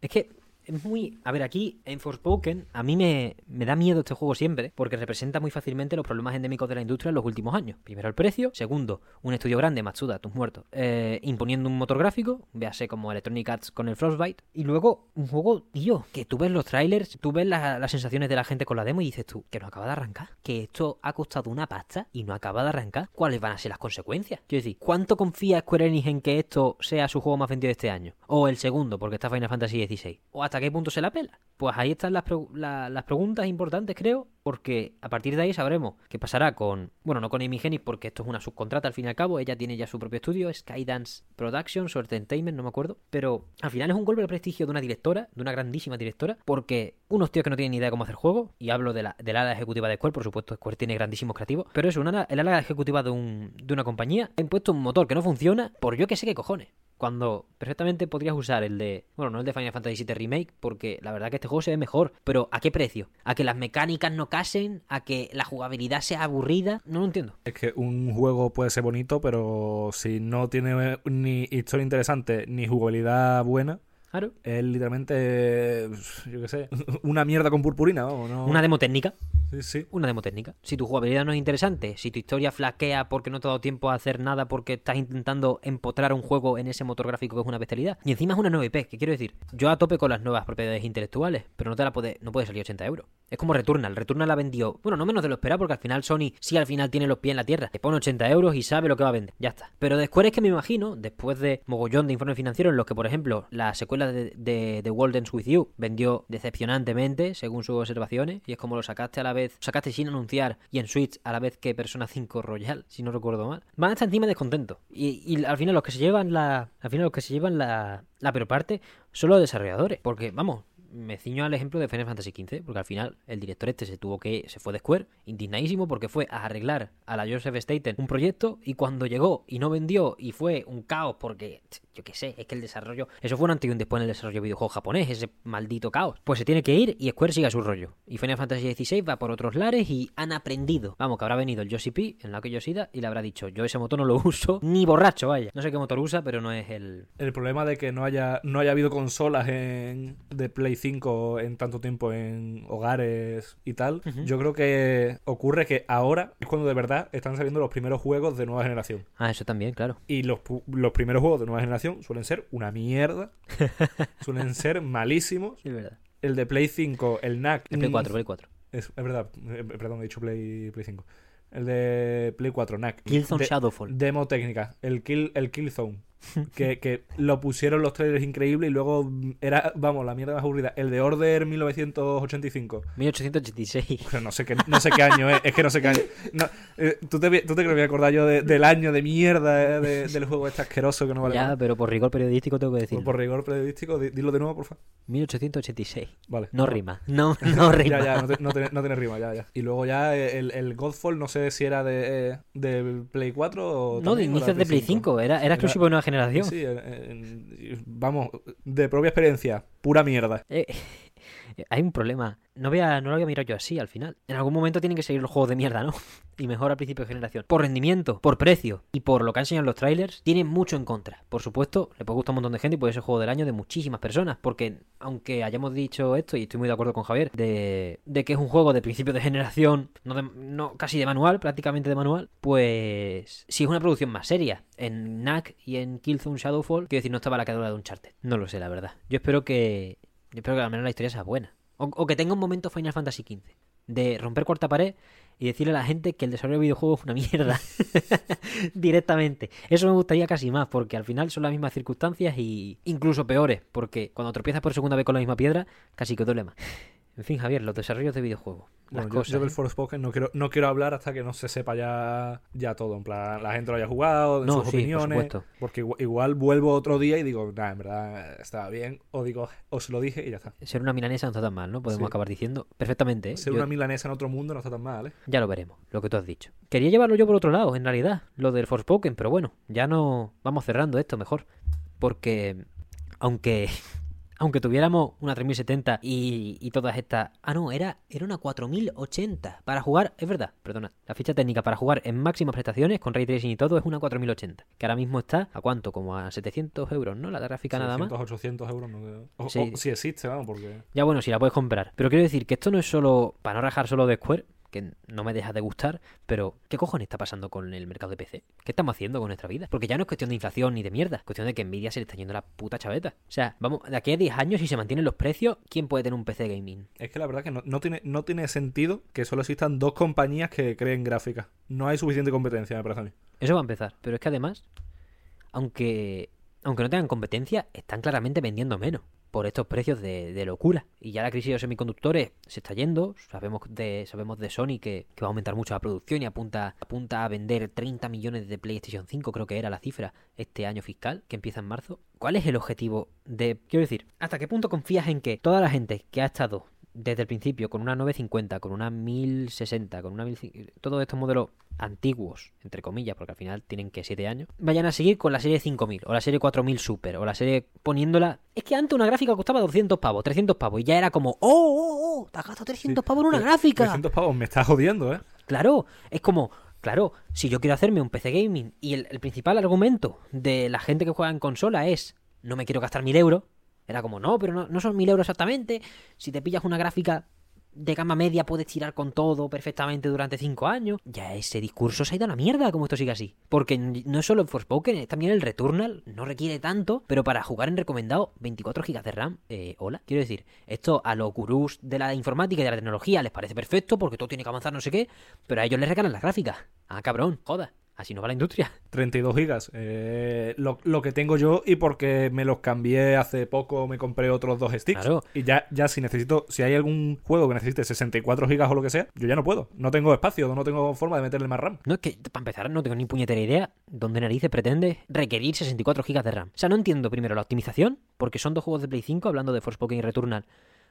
Es que es muy... A ver, aquí en Forspoken a mí me, me da miedo este juego siempre porque representa muy fácilmente los problemas endémicos de la industria en los últimos años. Primero el precio, segundo un estudio grande, Matsuda, tus muertos, eh, imponiendo un motor gráfico, véase como Electronic Arts con el Frostbite, y luego un juego, tío, que tú ves los trailers, tú ves la- las sensaciones de la gente con la demo y dices tú, que no acaba de arrancar, que esto ha costado una pasta y no acaba de arrancar, ¿cuáles van a ser las consecuencias? Quiero decir, ¿cuánto confía Square Enix en que esto sea su juego más vendido de este año? O el segundo, porque está Final Fantasy XVI. ¿O hasta qué punto se la pela? Pues ahí están las, las preguntas importantes, creo, porque a partir de ahí sabremos qué pasará con, bueno, no con Amy Hennig, porque esto es una subcontrata al fin y al cabo, ella tiene ya su propio estudio, Skydance Productions o Entertainment, no me acuerdo, pero al final es un golpe de prestigio de una directora, de una grandísima directora, porque unos tíos que no tienen ni idea de cómo hacer juegos, y hablo de la, del ala ejecutiva de Square, por supuesto, Square tiene grandísimos creativos, pero es una, el ala ejecutiva de, un, de una compañía ha impuesto un motor que no funciona por yo que sé qué cojones. Cuando perfectamente podrías usar el de. Bueno, no el de Final Fantasy VII Remake, porque la verdad que este juego se ve mejor. Pero ¿a qué precio? ¿A que las mecánicas no casen? ¿A que la jugabilidad sea aburrida? No lo entiendo. Es que un juego puede ser bonito, pero si no tiene ni historia interesante ni jugabilidad buena, Claro. es literalmente, yo qué sé, una mierda con purpurina, vamos. No... Una demo técnica. Sí, sí. Una demo técnica. Si tu jugabilidad no es interesante, si tu historia flaquea porque no te ha dado tiempo a hacer nada porque estás intentando empotrar un juego en ese motor gráfico que es una bestialidad. Y encima es una nueva IP, ¿qué quiero decir? Yo a tope con las nuevas propiedades intelectuales, pero no te la puede, no puede salir 80 euros. Es como Returnal. Returnal la vendió, bueno, no menos de lo esperado porque al final Sony sí al final tiene los pies en la tierra. Te pone 80 euros y sabe lo que va a vender. Ya está. Pero de Square es que me imagino, después de mogollón de informes financieros en los que, por ejemplo, la secuela de, de, With You vendió decepcionantemente, según sus observaciones, y es como lo sacaste a la vez, sacaste sin anunciar y en Switch a la vez que Persona 5 Royal, si no recuerdo mal. Van a estar encima descontentos. Y, y al final los que se llevan la. Al final los que se llevan la. La peor parte son los desarrolladores. Porque, vamos, me ciño al ejemplo de Final Fantasy XV, porque al final el director este se tuvo que, se fue de Square, indignadísimo porque fue a arreglar a la Joseph Staten un proyecto y cuando llegó y no vendió y fue un caos porque, yo qué sé, es que el desarrollo, eso fue un antes y un después en el desarrollo de videojuegos japonés, ese maldito caos. Pues se tiene que ir y Square sigue a su rollo. Y Final Fantasy XVI va por otros lares y han aprendido. Vamos, que habrá venido el Yoshi P, en la que Yoshida, y le habrá dicho, yo ese motor no lo uso ni borracho, vaya. No sé qué motor usa, pero no es el... El problema de que no haya, no haya habido consolas en, de Play 5 en tanto tiempo en hogares y tal, yo creo que ocurre que ahora es cuando de verdad están saliendo los primeros juegos de nueva generación. Ah, eso también, claro. Y los, los primeros juegos de nueva generación suelen ser una mierda, suelen ser malísimos. Es verdad. El de Play 5, el NAC... El Play mm, 4, Play 4. Es, es verdad, eh, perdón, he dicho Play, Play 5. El de Play 4, NAC. Killzone De- Shadowfall. Demo técnica, el Kill, el Killzone. que, que lo pusieron los trailers increíbles y luego era, vamos, la mierda más aburrida. El de Order 1985. 1886. Pero no sé qué, no sé qué año es, es que no sé qué año. No, eh, ¿tú, te, ¿Tú te crees que me acordar yo de- del año de mierda eh, de- del juego este asqueroso que no vale ya, nada? pero por rigor periodístico tengo que decir. Por, por rigor periodístico, di- dilo de nuevo, por favor. 1886. Vale. No rima. No, no rima. Ya, ya, no, te- no tiene, no tiene rima, ya, ya. Y luego ya el, el Godfall, no sé si era de, eh, del Play 4 o. No, de también, era inicios de Play 5. Era, era exclusivo de nueva generación. Sí, eh, eh, vamos, de propia experiencia, pura mierda. Eh, hay un problema. No, voy a- no lo voy a mirar yo así al final. En algún momento tienen que seguir los juegos de mierda, ¿no? Y mejor al principio de generación. Por rendimiento, por precio y por lo que han enseñado los trailers, tienen mucho en contra. Por supuesto, le puede gustar a un montón de gente y puede ser juego del año de muchísimas personas. Porque aunque hayamos dicho esto, y estoy muy de acuerdo con Javier, de, de que es un juego de principio de generación, no, no casi de manual, prácticamente de manual, pues si es una producción más seria. En Knack y en Killzone Shadowfall, quiero decir, no estaba la cadena de Uncharted. No lo sé, la verdad. Yo espero que. Yo espero que al menos la historia sea buena. O, o que tenga un momento Final Fantasy XV. De romper cuarta pared y decirle a la gente que el desarrollo de videojuegos es una mierda. Directamente. Eso me gustaría casi más, porque al final son las mismas circunstancias y incluso peores. Porque cuando tropiezas por segunda vez con la misma piedra, casi que duele más. En fin, Javier, los desarrollos de videojuegos. Las Bueno, yo, cosas. yo del ¿eh? Forspoken no quiero, no quiero hablar hasta que no se sepa ya, ya todo. En plan, la gente lo haya jugado, de No, sus sí, por opiniones. supuesto. Porque igual, igual vuelvo otro día y digo, nada, en verdad estaba bien. O digo, os lo dije y ya está. Ser una milanesa no está tan mal, ¿no? Podemos Sí. acabar diciendo perfectamente. ¿eh? Ser Yo- una milanesa en otro mundo no está tan mal, ¿eh? Ya lo veremos, lo que tú has dicho. Quería llevarlo yo por otro lado, en realidad, lo del Forspoken, pero bueno, ya no vamos cerrando esto mejor. Porque, aunque aunque tuviéramos una 3070 y, y todas estas... Ah, no, era, era una 4080 para jugar, es verdad, perdona. La ficha técnica para jugar en máximas prestaciones, con ray tracing y todo, es una 4080. Que ahora mismo está, ¿a cuánto? Como a 700 euros, ¿no? La gráfica nada más. 700, 800 euros. No, o, Sí. o- si existe, vamos, porque... Ya bueno, si la puedes comprar. Pero quiero decir que esto no es solo, para no rajar solo de Square, que no me deja de gustar, pero ¿qué cojones está pasando con el mercado de PC? ¿Qué estamos haciendo con nuestra vida? Porque ya no es cuestión de inflación ni de mierda, es cuestión de que Nvidia se le está yendo la puta chaveta. O sea, vamos, de aquí a 10 años, si se mantienen los precios, ¿quién puede tener un PC gaming? Es que la verdad que no, no tiene, no tiene sentido que solo existan dos compañías que creen gráficas. No hay suficiente competencia, me parece a mí. Eso va a empezar. Pero es que además, aunque, aunque no tengan competencia, están claramente vendiendo menos por estos precios de, locura. Y ya la crisis de los semiconductores se está yendo. Sabemos de, sabemos de Sony que, que va a aumentar mucho la producción y apunta, apunta a vender 30 millones de PlayStation 5, creo que era la cifra, este año fiscal, que empieza en marzo. ¿Cuál es el objetivo de... Quiero decir, ¿hasta qué punto confías en que toda la gente que ha estado desde el principio con una 950, con una 1060, con una 1050, todos estos modelos antiguos, entre comillas, porque al final tienen que 7 años, vayan a seguir con la serie 5000 o la serie 4000 Super o la serie poniéndola... Es que antes una gráfica costaba 200 pavos, 300 pavos y ya era como, oh, oh, oh, te has gastado 300 pavos en una gráfica. 300 pavos, me estás jodiendo, ¿eh? Claro, es como, claro, si yo quiero hacerme un PC gaming y el, el principal argumento de la gente que juega en consola es, no me quiero gastar mil euros, era como, no, pero no, no son mil euros exactamente, si te pillas una gráfica de gama media puedes tirar con todo perfectamente durante cinco años. Ya ese discurso se ha ido a la mierda como esto sigue así. Porque no es solo el Forspoken, también el Returnal, no requiere tanto, pero para jugar en recomendado 24 GB de RAM, eh, hola. Quiero decir, esto a los gurús de la informática y de la tecnología les parece perfecto porque todo tiene que avanzar no sé qué, pero a ellos les regalan las gráficas. Ah, cabrón, joda. Así no va la industria. 32 gigas. eh, lo, lo que tengo yo y porque me los cambié hace poco, me compré otros dos sticks. Claro. Y ya, ya si necesito, si hay algún juego que necesite 64 gigas o lo que sea, yo ya no puedo. No tengo espacio, no tengo forma de meterle más RAM. No, es que, para empezar, no tengo ni puñetera idea dónde narices pretende requerir 64 GB de RAM. O sea, no entiendo primero la optimización, porque son dos juegos de Play 5, hablando de Forspoken y Returnal,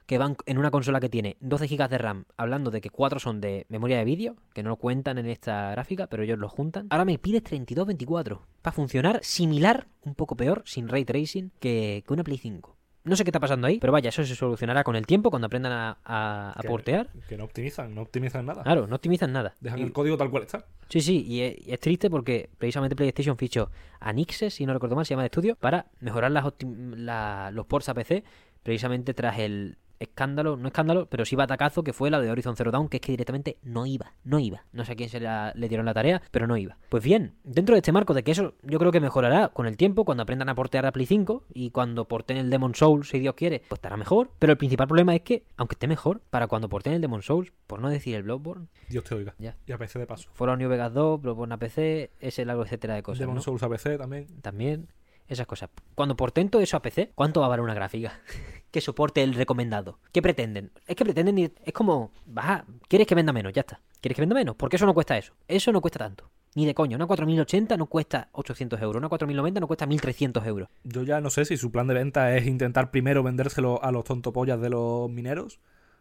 que van en una consola que tiene 12 GB de RAM, hablando de que 4 son de memoria de vídeo, que no lo cuentan en esta gráfica, pero ellos lo juntan. Ahora me pides 3224 para funcionar similar, un poco peor, sin ray tracing, que, que una Play 5. No sé qué está pasando ahí, pero vaya, eso se solucionará con el tiempo cuando aprendan a, a- a Que- portear. Que no optimizan, no optimizan nada. Claro, no optimizan nada. Dejan Y- el código tal cual está. Sí, sí, y es, y es triste porque precisamente PlayStation fichó a Nixes, si no recuerdo mal, se llama de estudio, para mejorar las optim- la- los ports a PC, precisamente tras el escándalo, no escándalo, pero sí batacazo que fue la de Horizon Zero Dawn, que es que directamente no iba, no iba. No sé a quién se la- le dieron la tarea, pero no iba. Pues bien, dentro de este marco de que eso yo creo que mejorará con el tiempo, cuando aprendan a portear a Play 5 y cuando porten el Demon Souls, si Dios quiere, pues estará mejor. Pero el principal problema es que, aunque esté mejor, para cuando porten el Demon Souls, por no decir el Bloodborne, Dios te oiga. Ya. Y a PC de paso. Fallout New Vegas 2, Bloodborne a PC, ese largo etcétera de cosas. Demon ¿no? Souls a PC también. También esas cosas. Cuando porten todo eso a PC, ¿cuánto va a valer una gráfica? que soporte el recomendado. ¿Qué pretenden? Es que pretenden ir- es como, baja, ¿quieres que venda menos? Ya está. ¿Quieres que venda menos? Porque eso no cuesta eso. Eso no cuesta tanto. Ni de coño. Una 4080 no cuesta 800 euros. Una 4090 no cuesta 1300 euros. Yo ya no sé si su plan de venta es intentar primero vendérselo a los tontopollas de los mineros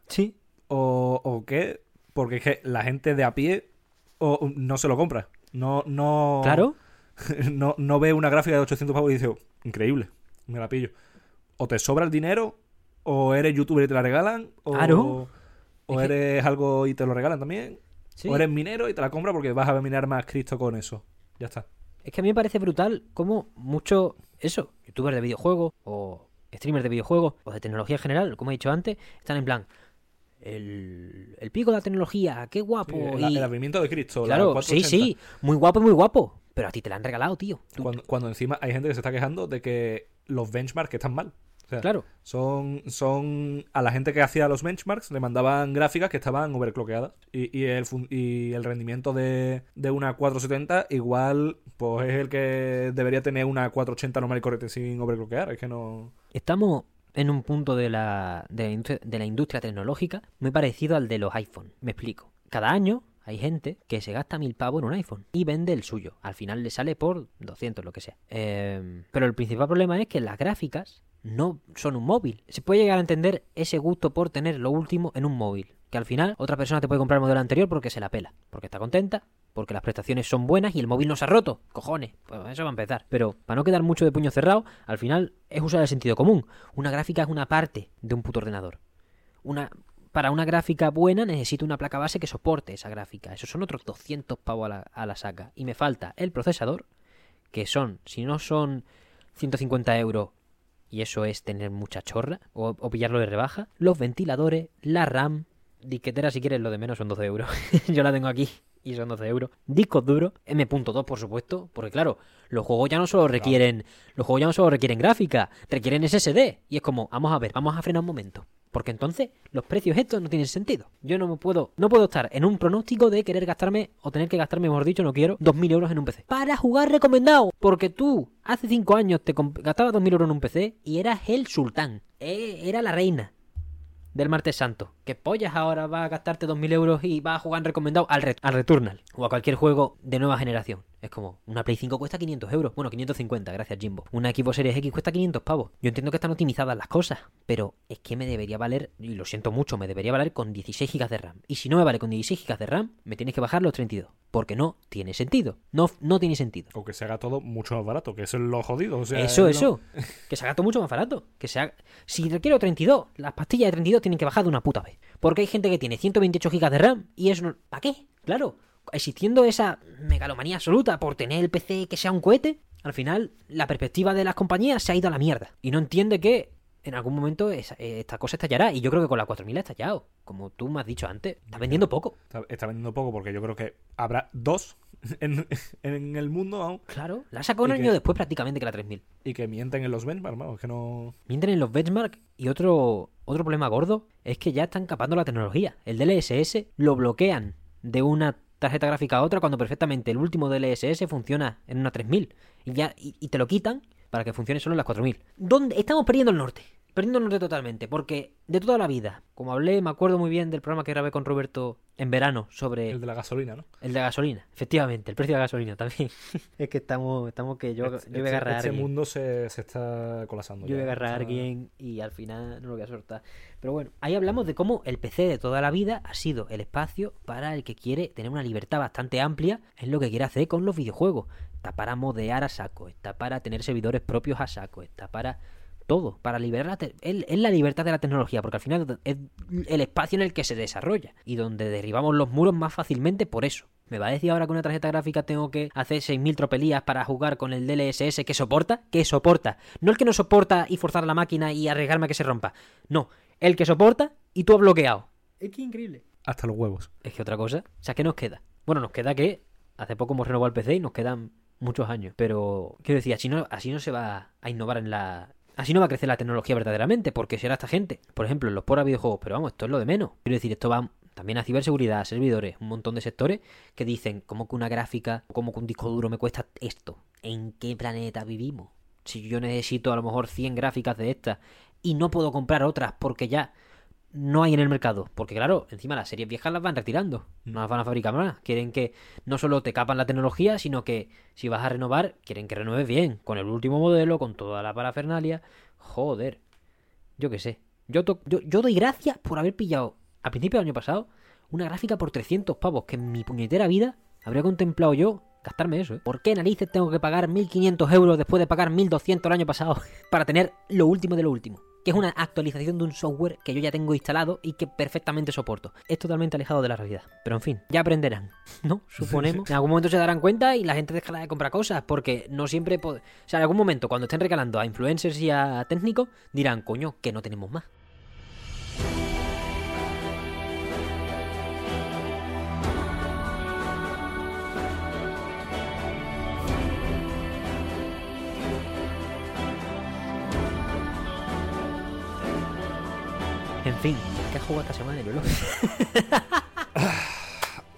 Sí. o, o qué, porque es que la gente de a pie o, no se lo compra. No, no, Claro. no, no ve una gráfica de 800 pavos y dice, "Oh, increíble, me la pillo. O te sobra el dinero, o eres youtuber y te la regalan, o, Claro. eres algo y te lo regalan también, Sí. o eres minero y te la compras porque vas a minar más Cristo con eso. Ya está. Es que a mí me parece brutal cómo muchos, eso, youtubers de videojuegos o streamers de videojuegos o de tecnología en general, como he dicho antes, están en plan, el, el pico de la tecnología, qué guapo. Sí, el, y- el abrimiento de Cristo. la claro, sí, 480. sí, muy guapo, muy guapo. Pero a ti te la han regalado, tío. Cuando, cuando encima hay gente que se está quejando de que los benchmarks están mal. O sea, Claro, Son, son a la gente que hacía los benchmarks le mandaban gráficas que estaban overclockeadas y, y el, y el rendimiento de, de una 470 igual pues es el que debería tener una 480 normal y corriente sin overclockear. Es que no... estamos en un punto de la, de la, industria, de la industria tecnológica muy parecido al de los iPhone. Me explico. Cada año hay gente que se gasta mil pavos en un iPhone y vende el suyo. Al final le sale por 200, lo que sea. Eh, pero el principal problema es que las gráficas no son un móvil. Se puede llegar a entender ese gusto por tener lo último en un móvil. Que al final otra persona te puede comprar el modelo anterior porque se la pela. Porque está contenta, porque las prestaciones son buenas y el móvil no se ha roto. Cojones, pues eso va a empezar. Pero para no quedar mucho de puño cerrado, al final es usar el sentido común. Una gráfica es una parte de un puto ordenador. Una, para una gráfica buena necesito una placa base que soporte esa gráfica. Esos son otros 200 pavos a la, a la saca. Y me falta el procesador, que son, si no son 150 euros, y eso es tener mucha chorra, o, o pillarlo de rebaja, los ventiladores, la RAM, disquetera si quieres, lo de menos son 12 euros. Yo la tengo aquí y son 12 euros. Discos duros, M.2 por supuesto, porque claro, los juegos ya no solo requieren, los juegos ya no solo requieren gráfica, requieren SSD. Y es como, vamos a ver, vamos a frenar un momento. Porque entonces los precios estos no tienen sentido. Yo no me puedo, no puedo estar en un pronóstico de querer gastarme, o tener que gastarme, mejor dicho, no quiero, 2.000 euros en un PC. Para jugar recomendado. Porque tú, hace 5 años, te gastabas 2.000 euros en un PC y eras el sultán. Eh, era la reina del martes santo. ¿Qué pollas ahora va a gastarte 2.000 euros y va a jugar en recomendado al, al Returnal? O a cualquier juego de nueva generación. Es como, una Play 5 cuesta 500 euros. Bueno, 550, gracias Jimbo. Una Xbox Series X cuesta 500 pavos. Yo entiendo que están optimizadas las cosas, pero es que me debería valer, y lo siento mucho, me debería valer con 16 GB de RAM. Y si no me vale con 16 GB de RAM, me tienes que bajar los 32. Porque no tiene sentido. No, no tiene sentido. O que se haga todo mucho más barato, que eso es lo jodido. O sea, Eso, no- eso. Que se haga todo mucho más barato. Que se haga... Si requiero 32, las pastillas de 32 tienen que bajar de una puta vez. Porque hay gente que tiene 128 GB de RAM y eso no... ¿Para qué? Claro. Existiendo esa megalomanía absoluta por tener el PC que sea un cohete, al final la perspectiva de las compañías se ha ido a la mierda. Y no entiende que en algún momento esa- eh, esta cosa estallará. Y yo creo que con la 4000 ha estallado. Como tú me has dicho antes. Está vendiendo poco. Está, está vendiendo poco porque yo creo que habrá dos en, en el mundo aún Claro. La sacó un ¿Y año después prácticamente que la 3000. y que mienten en los benchmarks, vamos, que no... Mienten en los benchmarks y otro, otro problema gordo es que ya están capando la tecnología. El DLSS lo bloquean de una tarjeta gráfica a otra cuando perfectamente el último DLSS funciona en una 3000 y ya y, te lo quitan para que funcione solo en las 4000. ¿Dónde estamos perdiendo el norte? Perdiendo el norte totalmente, porque de toda la vida, como hablé, me acuerdo muy bien del programa que grabé con Roberto en verano sobre El de la gasolina, ¿no? el de gasolina, efectivamente, el precio de la gasolina también. es que estamos, estamos que yo, Este- yo voy a agarrar a este alguien. mundo se, se está colapsando. Yo voy a agarrar a alguien y al final no lo voy a soltar. Pero bueno, ahí hablamos de cómo el PC de toda la vida ha sido el espacio para el que quiere tener una libertad bastante amplia en lo que quiere hacer con los videojuegos. Está para modear a saco, está para tener servidores propios a saco, está para todo, para liberar la es, es la libertad de la tecnología, porque al final es el espacio en el que se desarrolla y donde derribamos los muros más fácilmente por eso. ¿Me va a decir ahora que una tarjeta gráfica tengo que hacer 6.000 tropelías para jugar con el DLSS que soporta? Que soporta. No el que no soporta y forzar la máquina y arriesgarme a que se rompa. No, el que soporta y tú has bloqueado. Es que increíble. Hasta los huevos. Es que otra cosa. O sea, ¿qué nos queda? Bueno, nos queda que hace poco hemos renovado el PC y nos quedan muchos años. Pero, quiero decir, así no, así no se va a innovar en la... Así no va a crecer la tecnología verdaderamente, porque será esta gente. Por ejemplo, en los por a videojuegos, pero vamos, esto es lo de menos. Quiero decir, esto va también a ciberseguridad, a servidores, un montón de sectores que dicen, ¿cómo que una gráfica, cómo que un disco duro me cuesta esto? ¿En qué planeta vivimos? Si yo necesito a lo mejor 100 gráficas de estas y no puedo comprar otras porque ya no hay en el mercado. Porque claro, encima las series viejas las van retirando. No las van a fabricar más. Quieren que no solo te capan la tecnología, sino que si vas a renovar, quieren que renueves bien. Con el último modelo, con toda la parafernalia. Joder. Yo qué sé. Yo, to- yo, yo doy gracias por haber pillado, a principios del año pasado, una gráfica por 300 pavos. Que en mi puñetera vida habría contemplado yo gastarme eso. ¿eh? ¿Por qué narices tengo que pagar 1.500 euros después de pagar 1.200 el año pasado para tener lo último de lo último? Que es una actualización de un software que yo ya tengo instalado y que perfectamente soporto. Es totalmente alejado de la realidad. Pero en fin, ya aprenderán, ¿no? Suponemos. En algún momento se darán cuenta y la gente dejará de comprar cosas porque no siempre... O sea, en algún momento cuando estén recalando a influencers y a técnicos dirán, coño, que no tenemos más. Jugado esta semana, Lolo?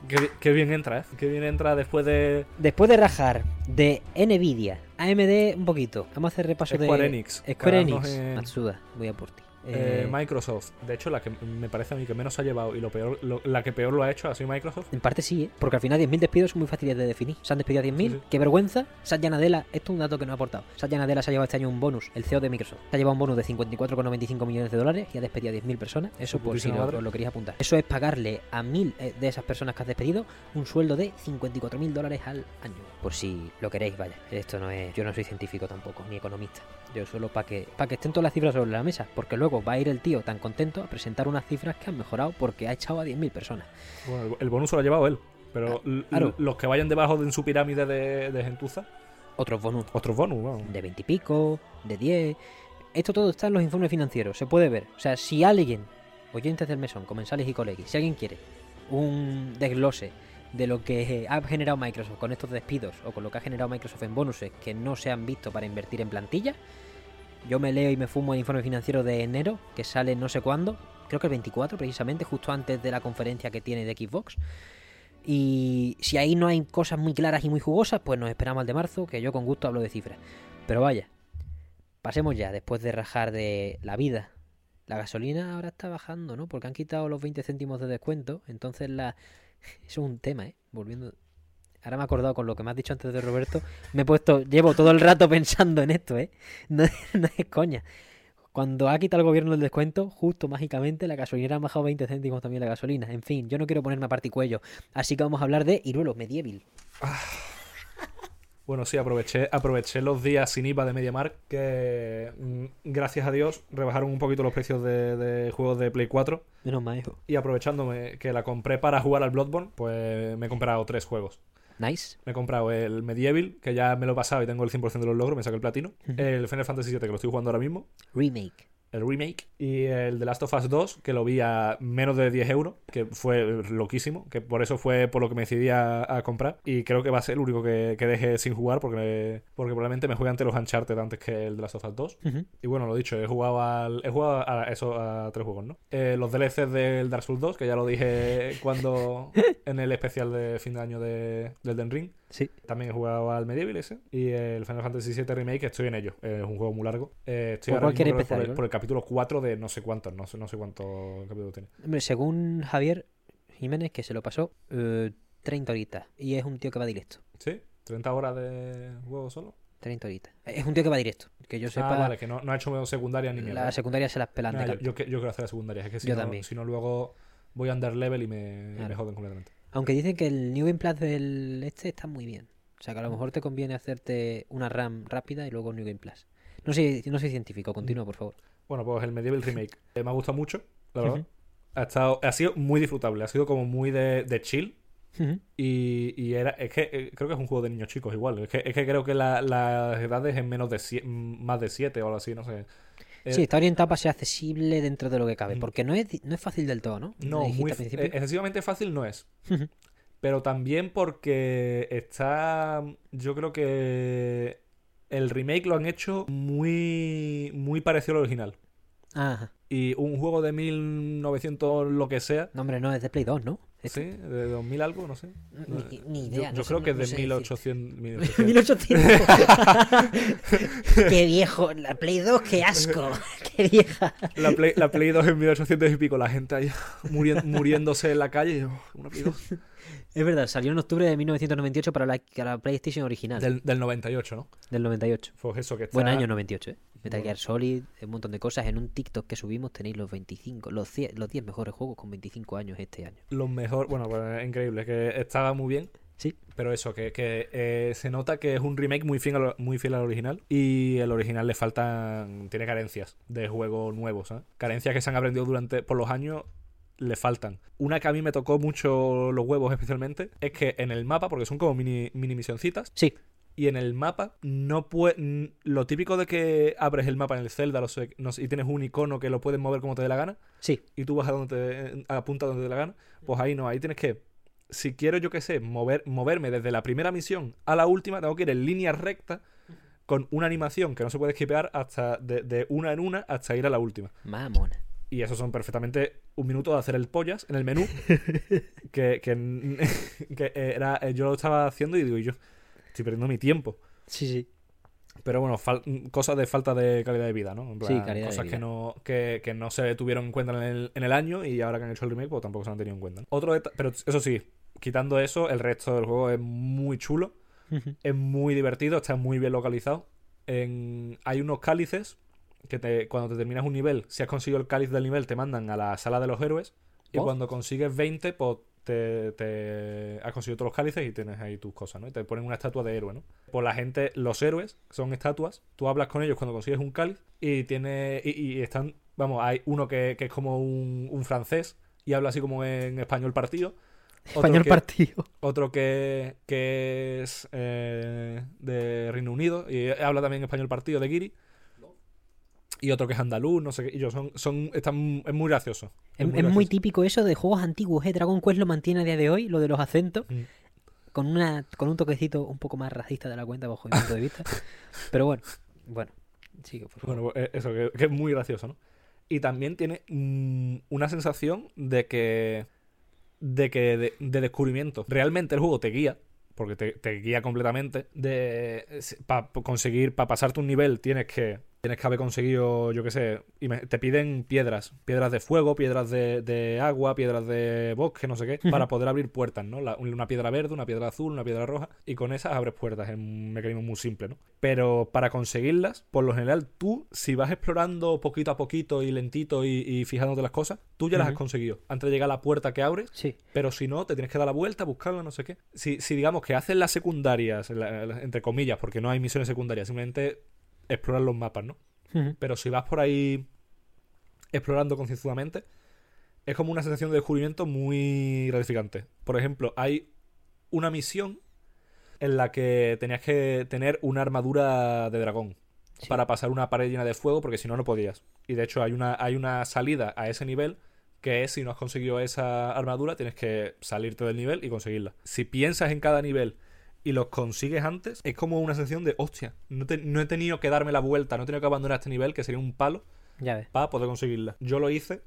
Qué, qué bien entra, ¿eh? Qué bien entra después de Después de rajar de Nvidia, AMD un poquito, vamos a hacer repaso Square de Enix. Square Enix. en- Matsuda, voy a por ti. Eh, Eh, Microsoft. De hecho, la que me parece a mí que menos ha llevado y lo peor, lo- la que peor lo ha hecho ha sido Microsoft. en parte sí, ¿eh? porque al final 10.000 despidos son muy fáciles de definir. Se han despedido a 10.000, Sí, sí. qué vergüenza. Satya Nadella, esto es un dato que no ha aportado. Satya Nadella se ha llevado este año un bonus, el CEO de Microsoft. Se ha llevado un bonus de 54,95 millones de dólares y ha despedido a 10.000 personas. Eso por si madre. os lo queréis apuntar. Eso es pagarle a 1.000 eh, de esas personas que has despedido un sueldo de 54.000 dólares al año. Por si lo queréis, vaya. Esto no es. Yo no soy científico tampoco, ni economista. Yo solo para que, para que estén todas las cifras sobre la mesa. Porque luego va a ir el tío tan contento a presentar unas cifras que han mejorado porque ha echado a 10.000 personas. Bueno, el, bonus lo ha llevado él. Pero claro. los que vayan debajo de en su pirámide de, de gentuza, Otros bonus otros bonus, vamos. de 20 y pico, de 10. Esto todo está en los informes financieros, se puede ver. O sea, si alguien, oyentes del mesón, comensales y colegis, si alguien quiere un desglose de lo que ha generado Microsoft con estos despidos o con lo que ha generado Microsoft en bonuses que no se han visto para invertir en plantilla, yo me leo y me fumo el informe financiero de enero, que sale no sé cuándo, creo que el 24 precisamente, justo antes de la conferencia que tiene de Xbox. Y si ahí no hay cosas muy claras y muy jugosas, pues nos esperamos al de marzo, que yo con gusto hablo de cifras. Pero vaya, pasemos ya, después de rajar de la vida. La gasolina ahora está bajando, ¿no? Porque han quitado los 20 céntimos de descuento. Entonces la... Eso es un tema, ¿eh? Volviendo... ahora me he acordado con lo que me has dicho antes de Roberto, me he puesto, llevo todo el rato pensando en esto, ¿eh? No, no es coña. Cuando ha quitado el gobierno el descuento, justo mágicamente la gasolinera ha bajado 20 céntimos también la gasolina. En fin, yo no quiero ponerme a particuello. Así que vamos a hablar de Iruelo Medieval. Bueno, sí, aproveché, aproveché los días sin IVA de MediaMark, que mm, gracias a Dios rebajaron un poquito los precios de, de juegos de Play 4. Menos mal, hijo. Y aprovechándome que la compré para jugar al Bloodborne, pues me he comprado tres juegos. Nice. Me he comprado el Medieval, que ya me lo he pasado y tengo el 100% de los logros, me saqué el platino. El Final Fantasy VII, que lo estoy jugando ahora mismo. Remake. El remake. Y el The Last of Us 2, que lo vi a menos de 10 euros, que fue loquísimo. Que por eso fue por lo que me decidí a, a comprar. Y creo que va a ser el único que, que deje sin jugar, porque, porque probablemente me juegue ante los Uncharted antes que el The Last of Us 2. Ujú. Y bueno, lo dicho, he jugado al, he jugado a eso a tres juegos, ¿no? Eh, los DLCs del Dark Souls 2, que ya lo dije cuando en el especial de fin de año de, del Den Ring. Sí. También he jugado al Medieval ese. Y el Final Fantasy VII Remake, estoy en ello. Es un juego muy largo. Eh, estoy ¿Por ahora mismo empezar, por, el, Iván? por el capítulo 4 de no sé cuántos, no sé, no sé cuántos capítulos tiene. Hombre, según Javier Jiménez, que se lo pasó, eh, 30 horitas. Y es un tío que va directo. ¿Sí? ¿30 horas de juego solo? 30 horitas. Es un tío que va directo. Que yo sepa, Ah, vale, que no, no ha hecho secundaria ni mierda. la secundaria se las pelan de Nah, yo, yo, que- yo quiero hacer la secundaria. Es que si, Yo no, también. si no, luego voy a under level y me, Claro. me joden completamente. Aunque dicen que el New Game Plus del este está muy bien. O sea que a lo mejor te conviene hacerte una RAM rápida y luego New Game Plus. No soy, no soy científico, continúa, por favor. Bueno, pues el Medieval Remake eh, me ha gustado mucho, la verdad. Ha, estado, ha sido muy disfrutable, ha sido como muy de, de chill. Y, y era, es que eh, creo que es un juego de niños chicos igual. Es que, es que creo que la- las edades en menos de sie- más de 7 o algo así, no sé. Eh, Sí, está orientado para ser accesible dentro de lo que cabe. Porque no es, no es fácil del todo, ¿no? No, muy, eh, excesivamente fácil no es. Pero también porque está. Yo creo que el remake lo han hecho muy, muy parecido al original. Ajá. Y un juego de 1900, lo que sea. No, hombre, no, es de Play 2, ¿no? Sí, de 2000 algo, no sé. Ni, ni Yo, idea. yo no sé, creo no- que es no de sé 1800. decirte. 1800. 1800. qué viejo. La Play 2, qué asco. qué vieja. La Play, la Play 2 en 1800 y pico, la gente ahí muriéndose en la calle. yo, una Play 2. Es verdad, salió en octubre de 1998 para la, para la PlayStation original. Del, Del, del 98, ¿no? 98. Fue eso que está... Buen año 98, ¿eh? Metal Bueno. Gear Solid, un montón de cosas. En un TikTok que subimos tenéis los 25, los 10, los 10 mejores juegos con 25 años este año. Lo mejor, bueno, pues increíble, que estaba muy bien. Sí. Pero eso, que, que, eh, se nota que es un remake muy fiel, al, muy fiel al original. Y el original le faltan. Tiene carencias de juegos nuevos, ¿sabes? Carencias que se han aprendido durante. por los años. Le faltan. Una que a mí me tocó mucho los huevos, especialmente, es que en el mapa, porque son como mini, mini misioncitas, Sí, y en el mapa no puede. Lo típico de que abres el mapa en el Zelda lo sé, no sé, y tienes un icono que lo puedes mover como te dé la gana sí. y tú vas a donde te, apunta donde te dé la gana, pues ahí no, ahí tienes que, si quiero yo que sé, mover, moverme desde la primera misión a la última, tengo que ir en línea recta con una animación que no se puede esquipear hasta de, de una en una hasta ir a la última. Mamona. Y eso son perfectamente un minuto de hacer el pollas en el menú. que, que, que era, yo lo estaba haciendo y digo, y yo estoy perdiendo mi tiempo. Sí, sí. Pero bueno, cosas de falta de calidad de vida, ¿no? En Sí, calidad de cosas vida. que no, que, que no se tuvieron en cuenta en el, en el año y ahora que han hecho el remake, pues tampoco se han tenido en cuenta. ¿no? Otro pero eso sí, quitando eso, el resto del juego es muy chulo, es muy divertido, está muy bien localizado. En, hay unos cálices que te, cuando te terminas un nivel, si has conseguido el cáliz del nivel, te mandan a la sala de los héroes. Y Oh. cuando consigues 20, pues te, te has conseguido todos los cálices y tienes ahí tus cosas, ¿no? Y te ponen una estatua de héroe, ¿no? Pues la gente, los héroes, son estatuas, tú hablas con ellos cuando consigues un cáliz y tiene y, y están, vamos, hay uno que, que es como un, un francés y habla así como en español partido. Otro Español que- partido. otro que, que es eh, de Reino Unido y habla también español partido de Giri. Y otro que es andaluz, no sé qué. Y yo son, son, están, es muy gracioso. Es, es muy gracioso. típico eso de juegos antiguos, ¿eh? Dragon Quest lo mantiene a día de hoy, lo de los acentos, Mm. con una con un toquecito un poco más racista de la cuenta bajo mi punto de vista. Pero bueno, bueno, sigue, por favor. Bueno, eh, eso, que, que es muy gracioso, ¿no? Y también tiene mm, una sensación de que. de que. De, de descubrimiento. Realmente el juego te guía. Porque te, te guía completamente. De. Para conseguir. Para pasarte un nivel tienes que Tienes que haber conseguido, yo qué sé, y me- te piden piedras, piedras de fuego, piedras de, de agua, piedras de bosque, no sé qué, para poder abrir puertas, ¿no? La- una piedra verde, una piedra azul, una piedra roja, y con esas abres puertas, es un mecanismo muy simple, ¿no? Pero para conseguirlas, por lo general, tú, si vas explorando poquito a poquito y lentito y, y fijándote las cosas, tú ya las has conseguido. Antes de llegar a la puerta que abres, Sí. pero si no, te tienes que dar la vuelta, buscarla, no sé qué. Si, si digamos que haces las secundarias, la- la- entre comillas, porque no hay misiones secundarias, simplemente explorar los mapas, ¿no? Pero si vas por ahí explorando concienzudamente, es como una sensación de descubrimiento muy gratificante. Por ejemplo, hay una misión en la que tenías que tener una armadura de dragón Sí. para pasar una pared llena de fuego, porque si no, no podías. Y de hecho, hay una, hay una salida a ese nivel que es si no has conseguido esa armadura, tienes que salirte del nivel y conseguirla. Si piensas en cada nivel y los consigues antes, es como una sensación de, hostia, no, te- no he tenido que darme la vuelta, no he tenido que abandonar este nivel, que sería un palo, Ya ves. para poder conseguirla. Yo lo hice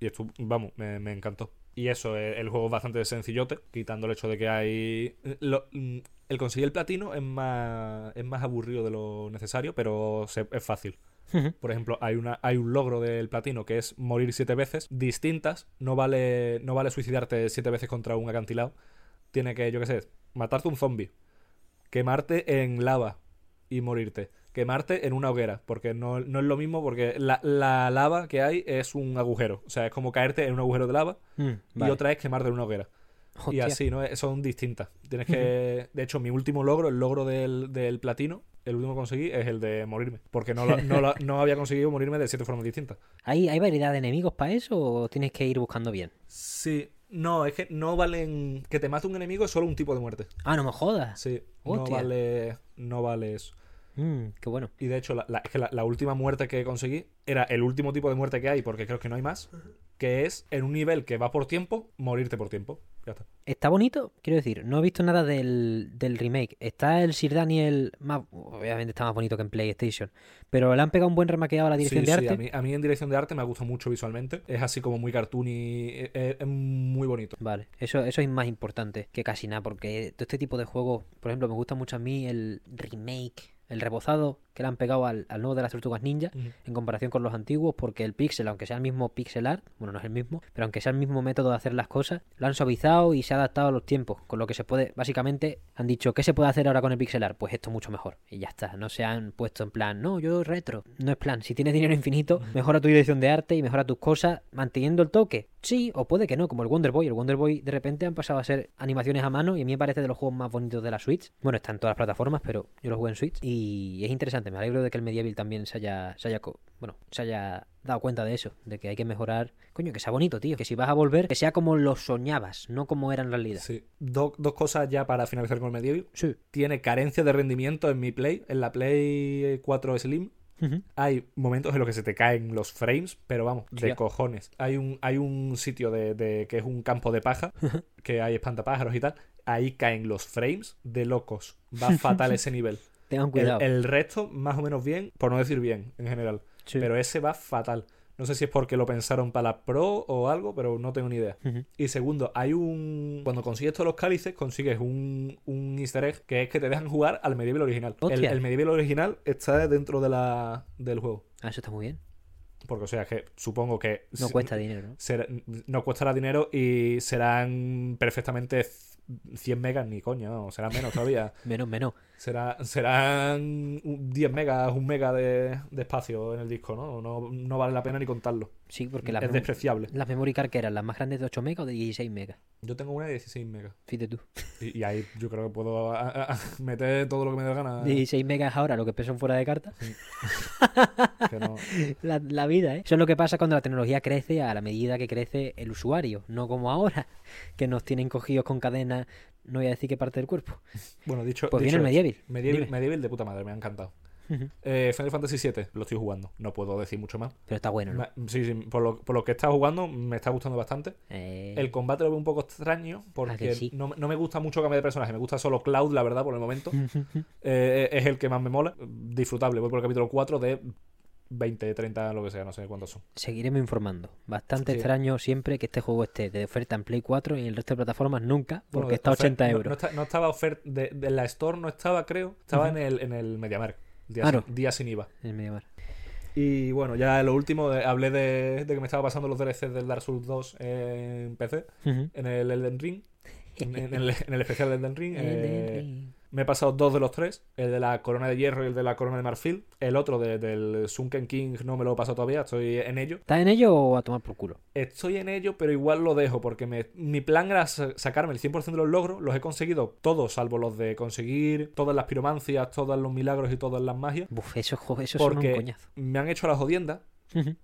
y esto, vamos, me, me encantó. Y eso, eh, el juego es bastante sencillote, quitando el hecho de que hay... lo- mm, el conseguir el platino es más, es más aburrido de lo necesario, pero se- es fácil. Por ejemplo, hay, una, hay un logro del platino que es morir siete veces distintas. No vale, no vale suicidarte siete veces contra un acantilado. Tiene que, yo qué sé, matarte un zombie, quemarte en lava y morirte, quemarte en una hoguera, porque no, no es lo mismo, porque la, la lava que hay es un agujero. O sea, es como caerte en un agujero de lava Mm, y otra es quemarte en una hoguera. Y así, ¿no? Son distintas. Tienes que. De hecho, mi último logro, el logro del, del platino, el último que conseguí es el de morirme. Porque no, lo- no, lo- no había conseguido morirme de siete formas distintas. ¿Hay, ¿Hay variedad de enemigos para eso o tienes que ir buscando bien? Sí. No, es que no valen. Que te mate un enemigo es solo un tipo de muerte. Ah, no me jodas. Sí. No vale. No vale eso. Mm, qué bueno. Y de hecho, la, la- es que la, la última muerte que conseguí era el último tipo de muerte que hay, porque creo que no hay más. Que es en un nivel que va por tiempo, morirte por tiempo. Ya está. ¿Está bonito? Quiero decir, no he visto nada del, del remake. Está el Sir Daniel más... Obviamente está más bonito que en PlayStation. Pero le han pegado un buen remaqueado a la dirección Sí, de sí, arte. a mí, a mí en dirección de arte me gusta mucho visualmente. Es así como muy cartoon y es, es muy bonito. Vale, eso, eso es más importante que casi nada, porque todo este tipo de juegos, por ejemplo, me gusta mucho a mí el remake, el rebozado que le han pegado al, al nuevo de las tortugas ninja en comparación con los antiguos, porque el pixel, aunque sea el mismo pixel art, bueno, no es el mismo, pero aunque sea el mismo método de hacer las cosas, lo han suavizado y se ha adaptado a los tiempos, con lo que se puede, básicamente, han dicho, ¿qué se puede hacer ahora con el pixel art? Pues esto mucho mejor, y ya está, no se han puesto en plan, no, yo retro, no es plan, si tienes dinero infinito, mejora tu dirección de arte y mejora tus cosas manteniendo el toque, sí, o puede que no, como el Wonder Boy, el Wonder Boy de repente han pasado a ser animaciones a mano y a mí me parece de los juegos más bonitos de la Switch, bueno, está en todas las plataformas, pero yo lo jugué en Switch y es interesante, me alegro de que el Medieval también se haya, se haya, bueno, se haya dado cuenta de eso, de que hay que mejorar, coño, que sea bonito, tío, que si vas a volver, que sea como lo soñabas, no como era en realidad. Sí. Do- dos cosas ya para finalizar con el Medieval. Sí. Tiene carencia de rendimiento en mi Play, en la Play 4 Slim. Hay momentos en los que se te caen los frames, pero vamos, de cojones. Hay un, hay un sitio de, de- que es un campo de paja, que hay espantapájaros y tal. Ahí caen los frames de locos. Va fatal ese nivel. Tengan El, cuidado. el resto, más o menos bien, por no decir bien, en general. Sí. Pero ese va fatal. No sé si es porque lo pensaron para la Pro o algo, pero no tengo ni idea. Y segundo, hay un. Cuando consigues todos los cálices, consigues un, un easter egg que es que te dejan jugar al medieval original. El, el medieval original está dentro de la, del juego. Ah, eso está muy bien. Porque, o sea, que supongo que. No cuesta dinero, ¿no? ser- no costará dinero y serán perfectamente 100 megas, ni coña, no, serán menos todavía. Menos, menos. Será, serán un- 10 megas, un mega de, de espacio en el disco, ¿no? ¿no? No vale la pena ni contarlo. Sí, porque es despreciable. las memory card que eran las más grandes de 8 megas o de 16 megas. Yo tengo una de 16 megas. Fíjate tú. Y, y ahí yo creo que puedo a- a- a meter todo lo que me dé la gana. 16 megas ahora, lo que pesan fuera de carta. que no- La, la vida, ¿eh? Eso es lo que pasa cuando la tecnología crece a la medida que crece el usuario, no como ahora, que nos tienen cogidos con cadenas, no voy a decir qué parte del cuerpo. Bueno, dicho. Pues dicho viene el Medieval. Medieval. Medieval de puta madre, me ha encantado. Eh, Final Fantasy VII, lo estoy jugando. No puedo decir mucho más. Pero está bueno, ¿no? Sí, sí, por lo, por lo que estado jugando, me está gustando bastante. Eh, El combate lo veo un poco extraño porque que sí? no, no me gusta mucho cambiar de personaje. Me gusta solo Cloud, la verdad, por el momento. Eh, es el que más me mola. Disfrutable. Voy por el capítulo 4 de 20, 30, lo que sea. No sé cuántos son. Seguiremos informando. Bastante Sí. extraño siempre que este juego esté de oferta en Play 4 y en el resto de plataformas nunca, porque Bueno, está a ofer- 80 no- euros. No, está- no estaba oferta. De, de la Store no estaba, creo. Estaba en el, en el MediaMarkt. Día, sin, día sin IVA. en. Y bueno, ya lo último, hablé de, de que me estaba pasando los DLCs del Dark Souls 2 en PC, en el Elden Ring, en, en el, en el especial del Elden Ring. Elden eh, Ring. Me he pasado dos de los tres, el de la corona de hierro y el de la corona de marfil. El otro de- del Sunken King no me lo he pasado todavía, estoy en ello. ¿Estás en ello o a tomar por culo? Estoy en ello, pero igual lo dejo porque me- mi plan era sa- sacarme el 100% de los logros. Los he conseguido todos, salvo los de conseguir todas las piromancias, todos los milagros y todas las magias. Buf, eso, eso son un Porque coñazo. me han hecho la jodienda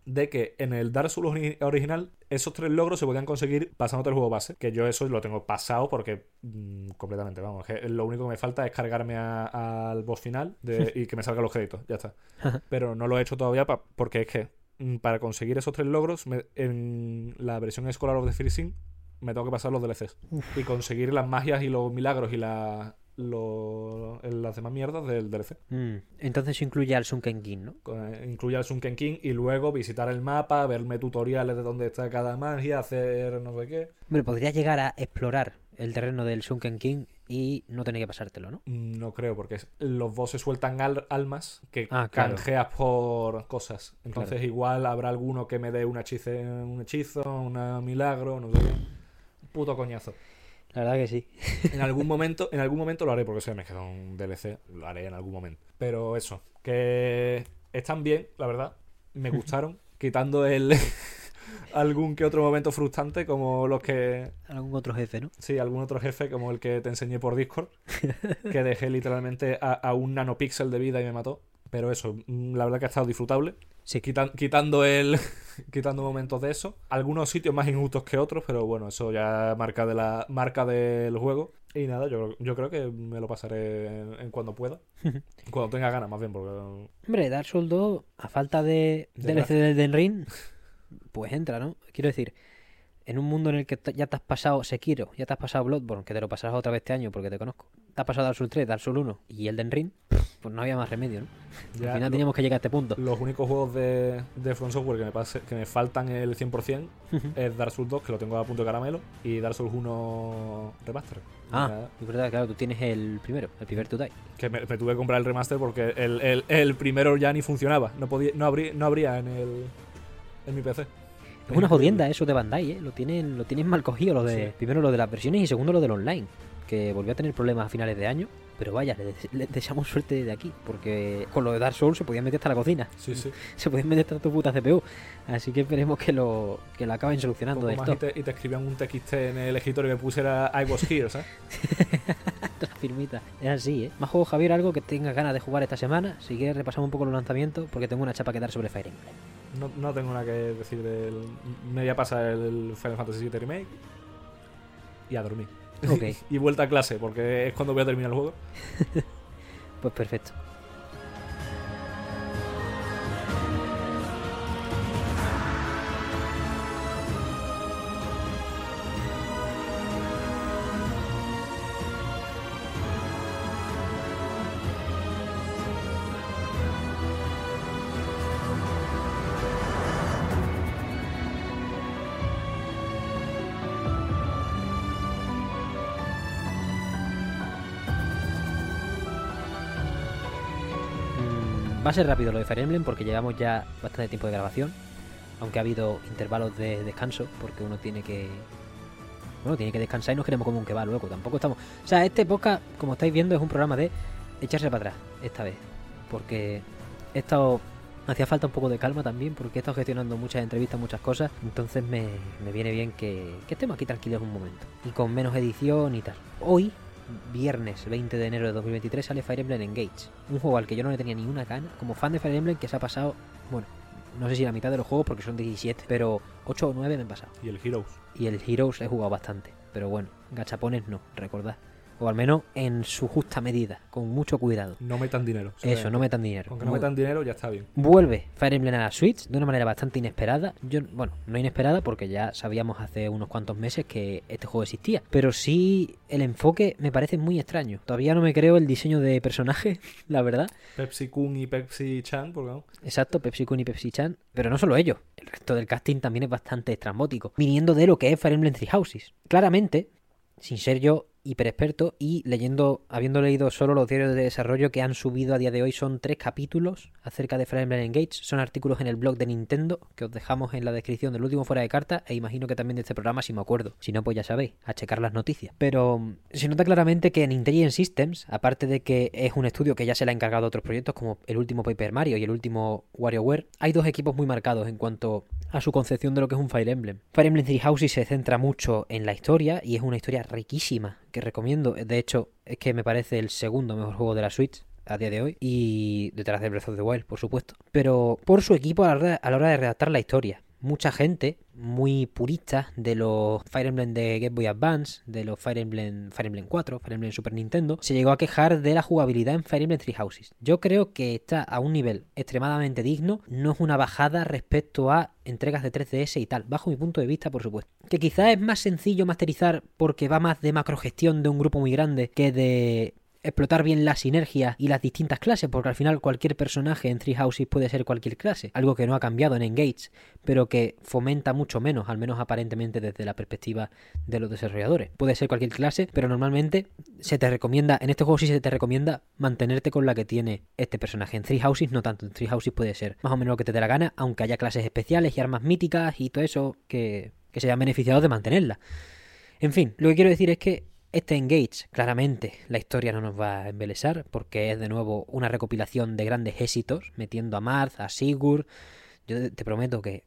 De que en el Dark Souls ori- original esos tres logros se podían conseguir pasándote el juego base. Que yo eso lo tengo pasado porque mm, completamente, vamos. que lo único que me falta es cargarme al boss final de- y que me salgan los créditos. Ya está. Pero no lo he hecho todavía pa- porque es que mm, para conseguir esos tres logros me- en la versión Scholar of the Freezing me tengo que pasar los DLCs. Y conseguir las magias y los milagros y la- lo- las demás mierdas del DLC. Mm, Entonces incluye al Sunken King, ¿no? Eh, Incluye al Sunken King y luego visitar el mapa, verme tutoriales de dónde está cada magia, hacer no sé qué. Hombre, podrías llegar a explorar el terreno del Sunken King y no tener que pasártelo, ¿no? Mm, No creo, porque los bosses sueltan al- almas que Ah, claro. canjeas por cosas. Entonces igual habrá alguno que me dé un hechizo, un hechizo, un milagro, no sé qué. Puto coñazo. La verdad que sí. En algún momento, en algún momento lo haré, porque se me queda un DLC, lo haré en algún momento. Pero eso, que están bien, la verdad. Me gustaron, quitando el algún que otro momento frustrante, como los que. Algún otro jefe, ¿no? Sí, algún otro jefe, como el que te enseñé por Discord. que dejé literalmente a, a un nanopíxel de vida y me mató. Pero eso, mm, la verdad que ha estado disfrutable. Sí. Quitan- quitando el. quitando momentos de eso. Algunos sitios más injustos que otros, pero bueno, eso ya marca de la. marca del juego. Y nada, yo, yo creo que me lo pasaré en, en cuando pueda. cuando tenga ganas, más bien, porque. Hombre, Dark Souls 2, a falta de De DLC del Den Ring, pues entra, ¿no? Quiero decir, en un mundo en el que ya te has pasado Sekiro, ya te has pasado Bloodborne, que te lo pasarás otra vez este año porque te conozco, te has pasado Dark Souls 3, Dark Souls 1 y Elden Ring, pues no había más remedio, ¿no? Ya Al final lo- teníamos que llegar a este punto. Los únicos juegos de, de From Software que me, pase- que me faltan el 100% es Dark Souls 2, que lo tengo a punto de caramelo, y Dark Souls 1 Remaster. Ah, es verdad, claro, tú tienes el primero, el primer to die. Que me, me tuve que comprar el remaster porque el, el- el primero ya ni funcionaba. No podía, no habría, no habría en el en mi PC. Es una jodienda eso de Bandai, ¿eh? Lo tienen, lo tienen mal cogido, lo de, Sí. primero lo de las versiones y segundo lo del online, que volvió a tener problemas a finales de año. Pero vaya, le, des- le deseamos suerte de aquí, porque con lo de Dark Souls se podían meter hasta la cocina. Sí, sí. se pueden meter hasta tu puta CPU. Así que esperemos que lo, que lo acaben solucionando más esto. y, te, y te escribían un TXT en el escritorio que pusiera I was here, ¿sabes? La firmita. Es así, ¿eh? Más juego, Javier, algo que tengas ganas de jugar esta semana. Si quieres, repasamos un poco los lanzamientos, porque tengo una chapa que dar sobre Fire Emblem. No, no tengo nada que decir del. Me voy a pasar el Final Fantasy VII Remake y a dormir. Y vuelta a clase, porque es cuando voy a terminar el juego. pues perfecto. A ser rápido lo de Fire porque llevamos ya bastante tiempo de grabación. Aunque ha habido intervalos de descanso porque uno tiene que. Bueno, tiene que descansar y nos queremos como un que va luego. Tampoco estamos. O sea, este podcast, como estáis viendo, es un programa de echarse para atrás esta vez. Porque he estado. Hacía falta un poco de calma también porque he estado gestionando muchas entrevistas, muchas cosas. Entonces me, me viene bien que, que estemos aquí tranquilos un momento. Y con menos edición y tal. Hoy, viernes 20 de enero de 2023, sale Fire Emblem Engage. Un juego al que yo no le tenía ni una gana. Como fan de Fire Emblem que se ha pasado, bueno, no sé si la mitad de los juegos porque son 17, pero 8 o 9 me han pasado. Y el Heroes. Y el Heroes he jugado bastante. Pero bueno, gachapones no, recordad. O al menos en su justa medida, con mucho cuidado. No metan dinero. Eso, no metan dinero. Aunque no metan dinero, ya está bien. Vuelve Fire Emblem a la Switch de una manera bastante inesperada. Yo, bueno, no inesperada porque ya sabíamos hace unos cuantos meses que este juego existía. Pero sí el enfoque me parece muy extraño. Todavía no me creo el diseño de personaje, la verdad. Pepsi Kun y Pepsi Chan, porque vamos. Exacto, Pepsi Kun y Pepsi Chan. Pero no solo ellos, el resto del casting también es bastante estrambótico. Viniendo de lo que es Fire Emblem Three Houses. Claramente, sin ser yo hiper experto y leyendo, habiendo leído solo los diarios de desarrollo que han subido a día de hoy son tres capítulos acerca de Fire Emblem Engage. Son artículos en el blog de Nintendo que os dejamos en la descripción del último fuera de carta e imagino que también de este programa si me acuerdo. Si no, pues ya sabéis, a checar las noticias. Pero mm, se nota claramente que en Intelligent Systems, aparte de que es un estudio que ya se le ha encargado otros proyectos como el último Paper Mario y el último WarioWare, hay dos equipos muy marcados en cuanto a su concepción de lo que es un Fire Emblem. Fire Emblem Three Houses se centra mucho en la historia y es una historia riquísima que recomiendo. De hecho, es que me parece el segundo mejor juego de la Switch a día de hoy y detrás de Breath of the Wild, por supuesto. Pero por su equipo a la hora, de redactar la historia. Mucha gente muy purista de los Fire Emblem de Game Boy Advance, de los Fire Emblem, Fire Emblem 4, Fire Emblem Super Nintendo, se llegó a quejar de la jugabilidad en Fire Emblem Three Houses. Yo creo que está a un nivel extremadamente digno, no es una bajada respecto a entregas de 3DS y tal, bajo mi punto de vista, por supuesto. Que quizás es más sencillo masterizar porque va más de macrogestión de un grupo muy grande que de explotar bien la sinergia y las distintas clases, porque al final cualquier personaje en Three Houses puede ser cualquier clase, algo que no ha cambiado en Engage, pero que fomenta mucho menos, al menos aparentemente desde la perspectiva de los desarrolladores. Puede ser cualquier clase, pero normalmente se te recomienda, en este juego sí se te recomienda mantenerte con la que tiene este personaje. En Three Houses no tanto, en Three Houses puede ser más o menos lo que te dé la gana, aunque haya clases especiales y armas míticas y todo eso que, que se hayan beneficiado de mantenerla. En fin, lo que quiero decir es que este Engage, claramente, la historia no nos va a embelesar porque es de nuevo una recopilación de grandes éxitos, metiendo a Marth, a Sigurd. Yo te prometo que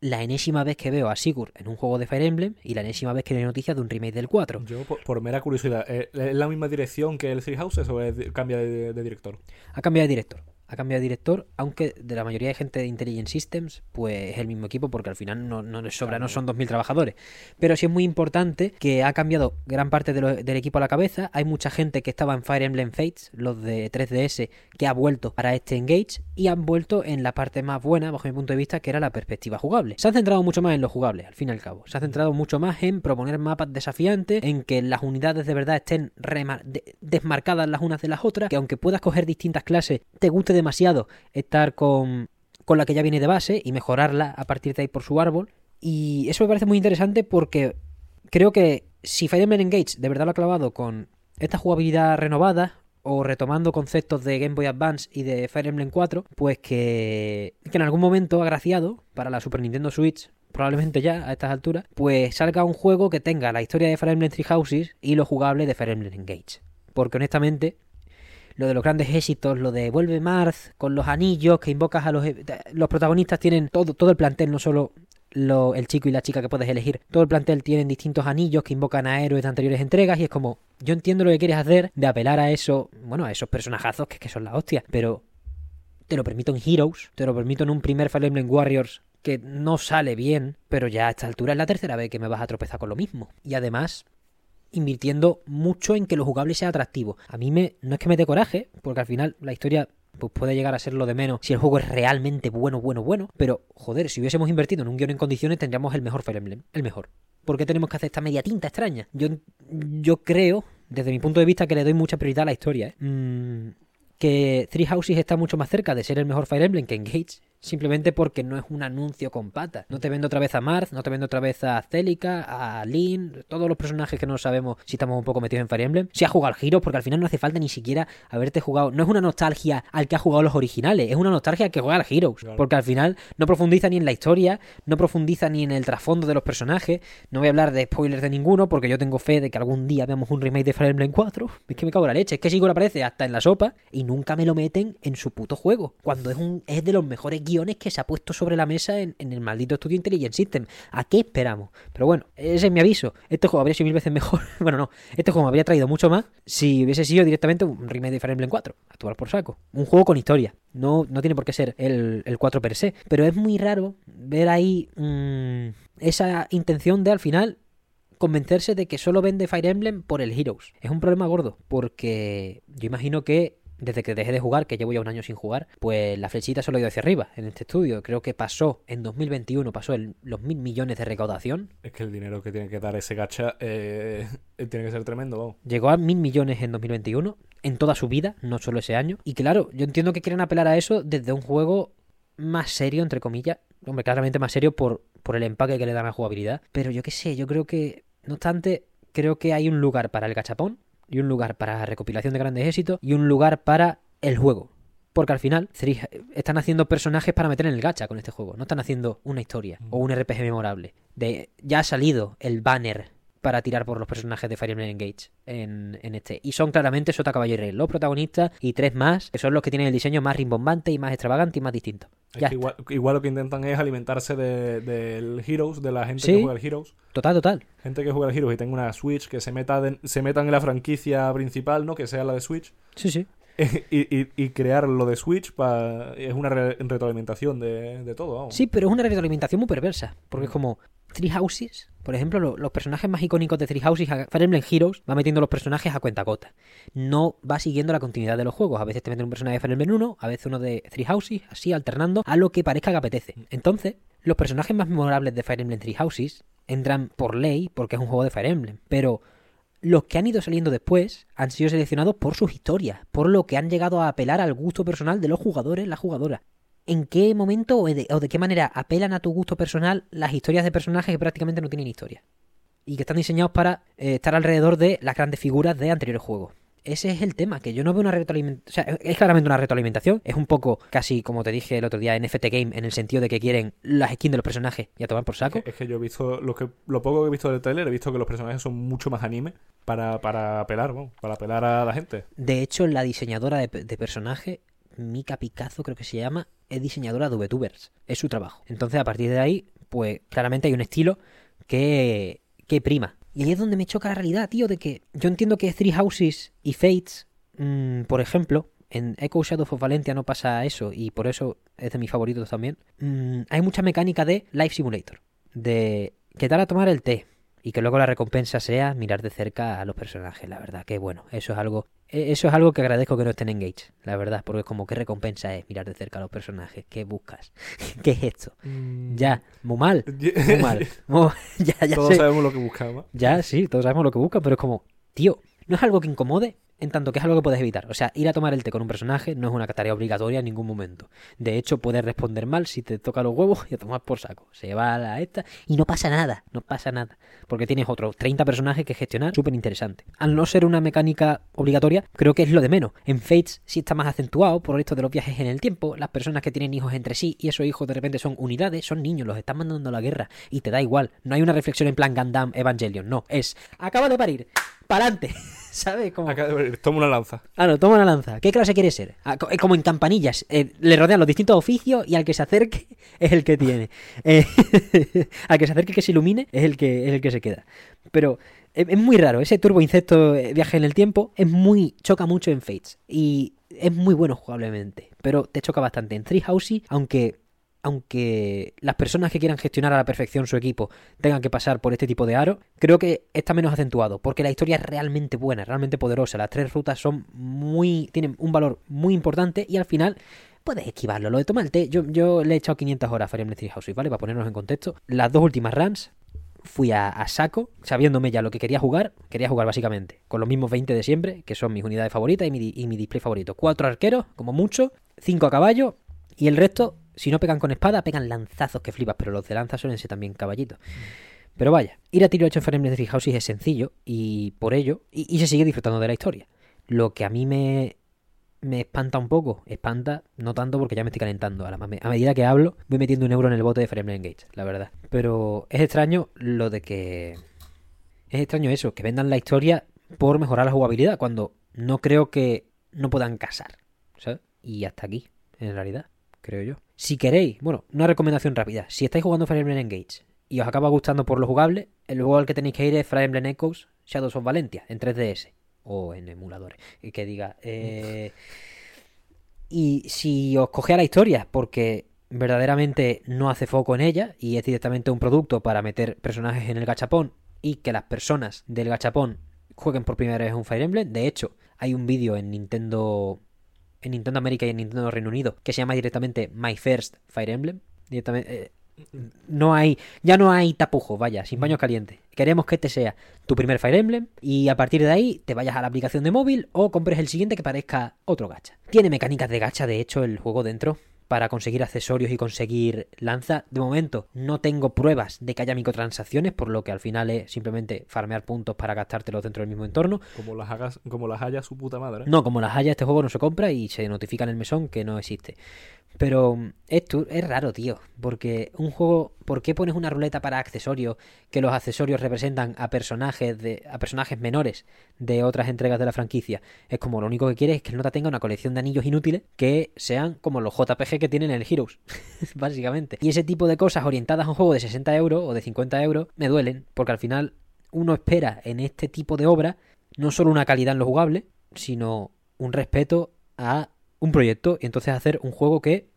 la enésima vez que veo a Sigurd en un juego de Fire Emblem y la enésima vez que hay noticias de un remake del 4. Yo, por, por mera curiosidad, ¿es la misma dirección que el Three Houses o es, cambia de, de director? Ha cambiado de director ha cambiado de director, aunque de la mayoría de gente de Intelligent Systems, pues es el mismo equipo porque al final no, no les sobra, no son 2.000 trabajadores. Pero sí es muy importante que ha cambiado gran parte de lo, del equipo a la cabeza. Hay mucha gente que estaba en Fire Emblem Fates, los de 3DS, que ha vuelto para este Engage y han vuelto en la parte más buena, bajo mi punto de vista, que era la perspectiva jugable. Se han centrado mucho más en lo jugable, al fin y al cabo. Se ha centrado mucho más en proponer mapas desafiantes, en que las unidades de verdad estén desmarcadas las unas de las otras, que aunque puedas coger distintas clases, te guste demasiado estar con, con la que ya viene de base y mejorarla a partir de ahí por su árbol. Y eso me parece muy interesante porque creo que si Fire Emblem Engage de verdad lo ha clavado con esta jugabilidad renovada o retomando conceptos de Game Boy Advance y de Fire Emblem 4, pues que, que en algún momento agraciado para la Super Nintendo Switch probablemente ya a estas alturas, pues salga un juego que tenga la historia de Fire Emblem Three Houses y lo jugable de Fire Emblem Engage. Porque honestamente, lo de los grandes éxitos, lo de Vuelve Mars, con los anillos que invocas a los... Los protagonistas tienen todo, todo el plantel, no solo lo, el chico y la chica que puedes elegir. Todo el plantel tienen distintos anillos que invocan a héroes de anteriores entregas y es como, yo entiendo lo que quieres hacer de apelar a eso, bueno, a esos personajazos que, que son la hostia, pero te lo permito en Heroes, te lo permito en un primer Fire Emblem Warriors que no sale bien, pero ya a esta altura es la tercera vez que me vas a tropezar con lo mismo. Y además, invirtiendo mucho en que lo jugable sea atractivo. A mí me, no es que me dé coraje, porque al final la historia pues puede llegar a ser lo de menos si el juego es realmente bueno, bueno, bueno. Pero, joder, si hubiésemos invertido en un guion en condiciones, tendríamos el mejor Fire Emblem. El mejor. ¿Por qué tenemos que hacer esta media tinta extraña? Yo, yo creo, desde mi punto de vista, que le doy mucha prioridad a la historia. ¿eh? Mm, que Three Houses está mucho más cerca de ser el mejor Fire Emblem que Engage simplemente porque no es un anuncio con patas. No te vendo otra vez a Marth, no te vendo otra vez a Celica, a Lynn, todos los personajes que no sabemos si estamos un poco metidos en Fire Emblem. Si has jugado al Giro, porque al final no hace falta ni siquiera haberte jugado. No es una nostalgia al que ha jugado los originales, es una nostalgia al que juega al Heroes. Claro. Porque al final no profundiza ni en la historia, no profundiza ni en el trasfondo de los personajes. No voy a hablar de spoilers de ninguno, porque yo tengo fe de que algún día veamos un remake de Fire Emblem 4. Es que me cago en la leche, es que Sigurd aparece hasta en la sopa y nunca me lo meten en su puto juego. Cuando es un es de los mejores que se ha puesto sobre la mesa en, el maldito estudio Intelligent System. ¿A qué esperamos? Pero bueno, ese es mi aviso. Este juego habría sido mil veces mejor. bueno, no, este juego me habría traído mucho más si hubiese sido directamente un remake de Fire Emblem 4. Actual por saco. Un juego con historia. No, no tiene por qué ser el, el 4 per se. Pero es muy raro ver ahí mmm, esa intención de al final convencerse de que solo vende Fire Emblem por el Heroes. Es un problema gordo, porque yo imagino que desde que dejé de jugar, que llevo ya un año sin jugar, pues la flechita solo ha ido hacia arriba en este estudio. Creo que pasó en 2021, pasó el, los mil millones de recaudación. Es que el dinero que tiene que dar ese gacha eh, tiene que ser tremendo. Vamos. Llegó a mil millones en 2021, en toda su vida, no solo ese año. Y claro, yo entiendo que quieren apelar a eso desde un juego más serio, entre comillas. Hombre, claramente más serio por, por el empaque que le dan a la jugabilidad. Pero yo qué sé, yo creo que, no obstante, creo que hay un lugar para el gachapón y un lugar para recopilación de grandes éxitos y un lugar para el juego. Porque al final están haciendo personajes para meter en el gacha con este juego. No están haciendo una historia o un RPG memorable. De, ya ha salido el banner para tirar por los personajes de Fire Emblem Engage en, en este. Y son claramente Sota Caballo y Rey, los protagonistas y tres más, que son los que tienen el diseño más rimbombante y más extravagante y más distinto. Es que igual, igual lo que intentan es alimentarse de- del Heroes, de la gente Sí. que juega al Heroes. Total, total. Gente que juega al Heroes y tenga una Switch, que se, meta de- se metan en la franquicia principal, ¿no? Que sea la de Switch. Sí, sí. y, y- y crear lo de Switch pa- es una re- retroalimentación de, de todo, vamos. Sí, pero es una retroalimentación muy perversa. Porque es como Three Houses, por ejemplo, lo- los personajes más icónicos de Three Houses, Fire Emblem Heroes, va metiendo los personajes a cuenta gota. No va siguiendo la continuidad de los juegos. A veces te meten un personaje de Fire Emblem 1, a veces uno de Three Houses, así alternando a lo que parezca que apetece. Entonces, los personajes más memorables de Fire Emblem Three Houses entran por ley porque es un juego de Fire Emblem. Pero los que han ido saliendo después han sido seleccionados por sus historias, por lo que han llegado a apelar al gusto personal de los jugadores, las jugadoras. ¿En qué momento o de, o de qué manera apelan a tu gusto personal las historias de personajes que prácticamente no tienen historia? Y que están diseñados para eh, estar alrededor de las grandes figuras de anteriores juegos. Ese es el tema, que yo no veo una retroalimentación. O sea, es claramente una retroalimentación. Es un poco casi, como te dije el otro día, NFT Game, en el sentido de que quieren las skins de los personajes y a tomar por saco. Es que, es que yo he visto, lo, que, lo poco que he visto del trailer, he visto que los personajes son mucho más anime para, para apelar, para apelar a la gente. De hecho, la diseñadora de, de personaje, Mika Picazo creo que se llama, es diseñadora de VTubers. Es su trabajo. Entonces, a partir de ahí, pues claramente hay un estilo que, que prima. Y ahí es donde me choca la realidad, tío, de que yo entiendo que Three Houses y Fates, mm, por ejemplo, en Echo Shadow of Valentia no pasa eso y por eso es de mis favoritos también. Mm, hay mucha mecánica de Life Simulator. De que tal a tomar el té y que luego la recompensa sea mirar de cerca a los personajes, la verdad, que bueno, eso es algo eso es algo que agradezco que no estén en Engage, la verdad, porque es como qué recompensa es mirar de cerca a los personajes, qué buscas, qué es esto. Ya, muy mal, muy mal. Muy- ya, ya Todos sé. sabemos lo que buscamos. Ya, sí, todos sabemos lo que buscan, pero es como, tío, no es algo que incomode, en tanto que es algo que puedes evitar. O sea, ir a tomar el té con un personaje no es una tarea obligatoria en ningún momento. De hecho, puedes responder mal si te toca los huevos y a tomar por saco. Se va a la esta y no pasa nada, no pasa nada. Porque tienes otros 30 personajes que gestionar, súper interesante. Al no ser una mecánica obligatoria, creo que es lo de menos. En Fates sí está más acentuado por esto de los viajes en el tiempo, las personas que tienen hijos entre sí y esos hijos de repente son unidades, son niños, los están mandando a la guerra y te da igual. No hay una reflexión en plan Gundam Evangelion, no, es acaba de parir, pa'lante, ¿sabes? Como... Acá, toma una lanza. Ah, no, toma una lanza. ¿Qué clase quiere ser? Ah, eh, como en campanillas. eh, le rodean los distintos oficios y al que se acerque es el que tiene. Eh, al que se acerque que se ilumine es el que, es el que se queda. Pero es, es muy raro. Ese turbo insecto eh, viaje en el tiempo es muy. choca mucho en Fates. Y es muy bueno jugablemente. Pero te choca bastante. En Three Housey, aunque. Aunque las personas que quieran gestionar a la perfección su equipo tengan que pasar por este tipo de aro, creo que está menos acentuado, porque la historia es realmente buena, realmente poderosa. Las tres rutas son muy. tienen un valor muy importante y al final puedes esquivarlo. Lo de té, yo, yo le he echado 500 horas a Fire Emblem Houses, ¿vale? Para ponernos en contexto. Las dos últimas runs fui a, saco, sabiéndome ya lo que quería jugar. Quería jugar básicamente con los mismos 20 de siempre, que son mis unidades favoritas y mi, y mi display favorito. Cuatro arqueros, como mucho, cinco a caballo y el resto, si no pegan con espada, pegan lanzazos que flipas, pero los de lanza suelen ser también caballitos. Pero vaya, ir a tiro hecho en Fire Three Houses es sencillo y por ello, y, y se sigue disfrutando de la historia. Lo que a mí me, me espanta un poco, espanta, no tanto porque ya me estoy calentando. A, la- a medida que hablo, voy metiendo un euro en el bote de Fire Emblem Engage, la verdad. Pero es extraño lo de que. Es extraño eso, que vendan la historia por mejorar la jugabilidad, cuando no creo que no puedan casar. ¿Sabes? Y hasta aquí, en realidad, creo yo. Si queréis, bueno, una recomendación rápida. Si estáis jugando Fire Emblem Engage y os acaba gustando por lo jugable, el juego al que tenéis que ir es Fire Emblem Echoes Shadows of Valentia en 3DS o en emuladores. Y que diga. eh, y si os cogea la historia, porque verdaderamente no hace foco en ella y es directamente un producto para meter personajes en el gachapón y que las personas del gachapón jueguen por primera vez un Fire Emblem. De hecho, hay un vídeo en Nintendo en Nintendo América y en Nintendo Reino Unido que se llama directamente My First Fire Emblem. Directamente, eh, no hay, ya no hay tapujos, vaya, sin baños calientes. Queremos que este sea tu primer Fire Emblem y a partir de ahí te vayas a la aplicación de móvil o compres el siguiente que parezca otro gacha. Tiene mecánicas de gacha, de hecho, el juego dentro, para conseguir accesorios y conseguir lanza. De momento no tengo pruebas de que haya microtransacciones, por lo que al final es simplemente farmear puntos para gastártelos dentro del mismo entorno. Como las, hagas, como las haya su puta madre. No, como las haya, este juego no se compra y se notifica en el mesón que no existe. Pero esto es raro, tío. Porque un juego. ¿Por qué pones una ruleta para accesorios? Que los accesorios representan a personajes de. a personajes menores de otras entregas de la franquicia. Es como lo único que quieres es que el nota tenga una colección de anillos inútiles que sean como los JPG que tienen en el Heroes. Básicamente. Y ese tipo de cosas orientadas a un juego de 60 euros o de 50 euros me duelen. Porque al final uno espera en este tipo de obra no solo una calidad en lo jugable, sino un respeto a un proyecto y entonces hacer un juego que.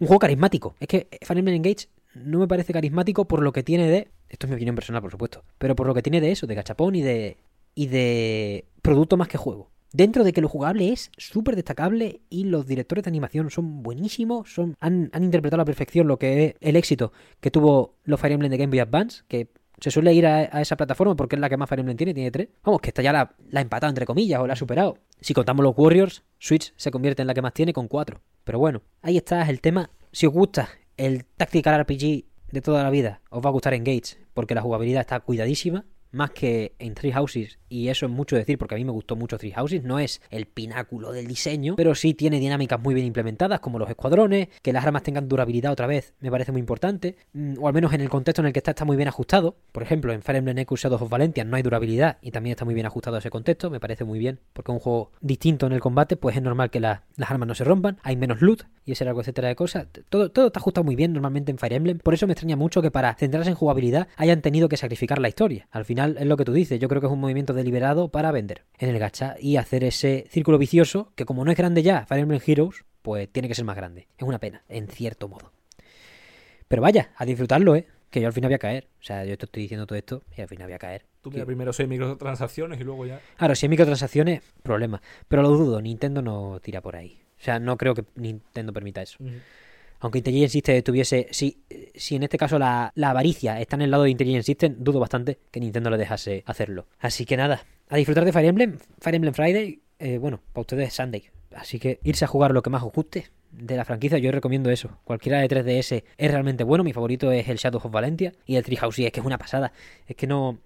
Un juego carismático. Es que Fire Emblem Engage no me parece carismático por lo que tiene de. Esto es mi opinión personal, por supuesto. Pero por lo que tiene de eso, de gachapón y de. y de. producto más que juego. Dentro de que lo jugable es súper destacable y los directores de animación son buenísimos, son, han, han, interpretado a la perfección lo que es el éxito que tuvo los Fire Emblem de Game Boy Advance, que se suele ir a, esa plataforma porque es la que más Fire Emblem tiene, tiene tres. Vamos, que esta ya la ha empatado entre comillas o la ha superado. Si contamos los Warriors, Switch se convierte en la que más tiene con cuatro. Pero bueno, ahí está el tema. Si os gusta el Tactical RPG de toda la vida, os va a gustar Engage, porque la jugabilidad está cuidadísima más que en Three Houses, y eso es mucho decir porque a mí me gustó mucho Three Houses, no es el pináculo del diseño, pero sí tiene dinámicas muy bien implementadas, como los escuadrones, que las armas tengan durabilidad otra vez, me parece muy importante, o al menos en el contexto en el que está, está muy bien ajustado. Por ejemplo, en Fire Emblem Echoes Shadows of Valentia no hay durabilidad y también está muy bien ajustado a ese contexto, me parece muy bien, porque es un juego distinto en el combate, pues es normal que la, las armas no se rompan, hay menos loot y ese largo etcétera de cosas. Todo, todo está ajustado muy bien normalmente en Fire Emblem, por eso me extraña mucho que para centrarse en jugabilidad hayan tenido que sacrificar la historia. Al final es lo que tú dices, yo creo que es un movimiento deliberado para vender en el gacha y hacer ese círculo vicioso que como no es grande ya Fire Emblem Heroes, pues tiene que ser más grande. Es una pena, en cierto modo. Pero vaya, a disfrutarlo, ¿eh? Que yo al final voy a caer. O sea, yo te estoy diciendo todo esto y al final voy a caer. Tú mira primero seis microtransacciones y luego ya... Claro, si hay microtransacciones, problema. Pero lo dudo, Nintendo no tira por ahí. O sea, no creo que Nintendo permita eso. Uh -huh aunque Intelligent System tuviese, si, si en este caso la, la, avaricia está en el lado de Intelligent System, dudo bastante que Nintendo le dejase hacerlo. Así que nada, a disfrutar de Fire Emblem, Fire Emblem Friday, eh, bueno, para ustedes es Sunday. Así que irse a jugar lo que más os guste de la franquicia, yo recomiendo eso. Cualquiera de 3DS es realmente bueno, mi favorito es el Shadow of Valentia y el Treehouse, es que es una pasada. Es que no,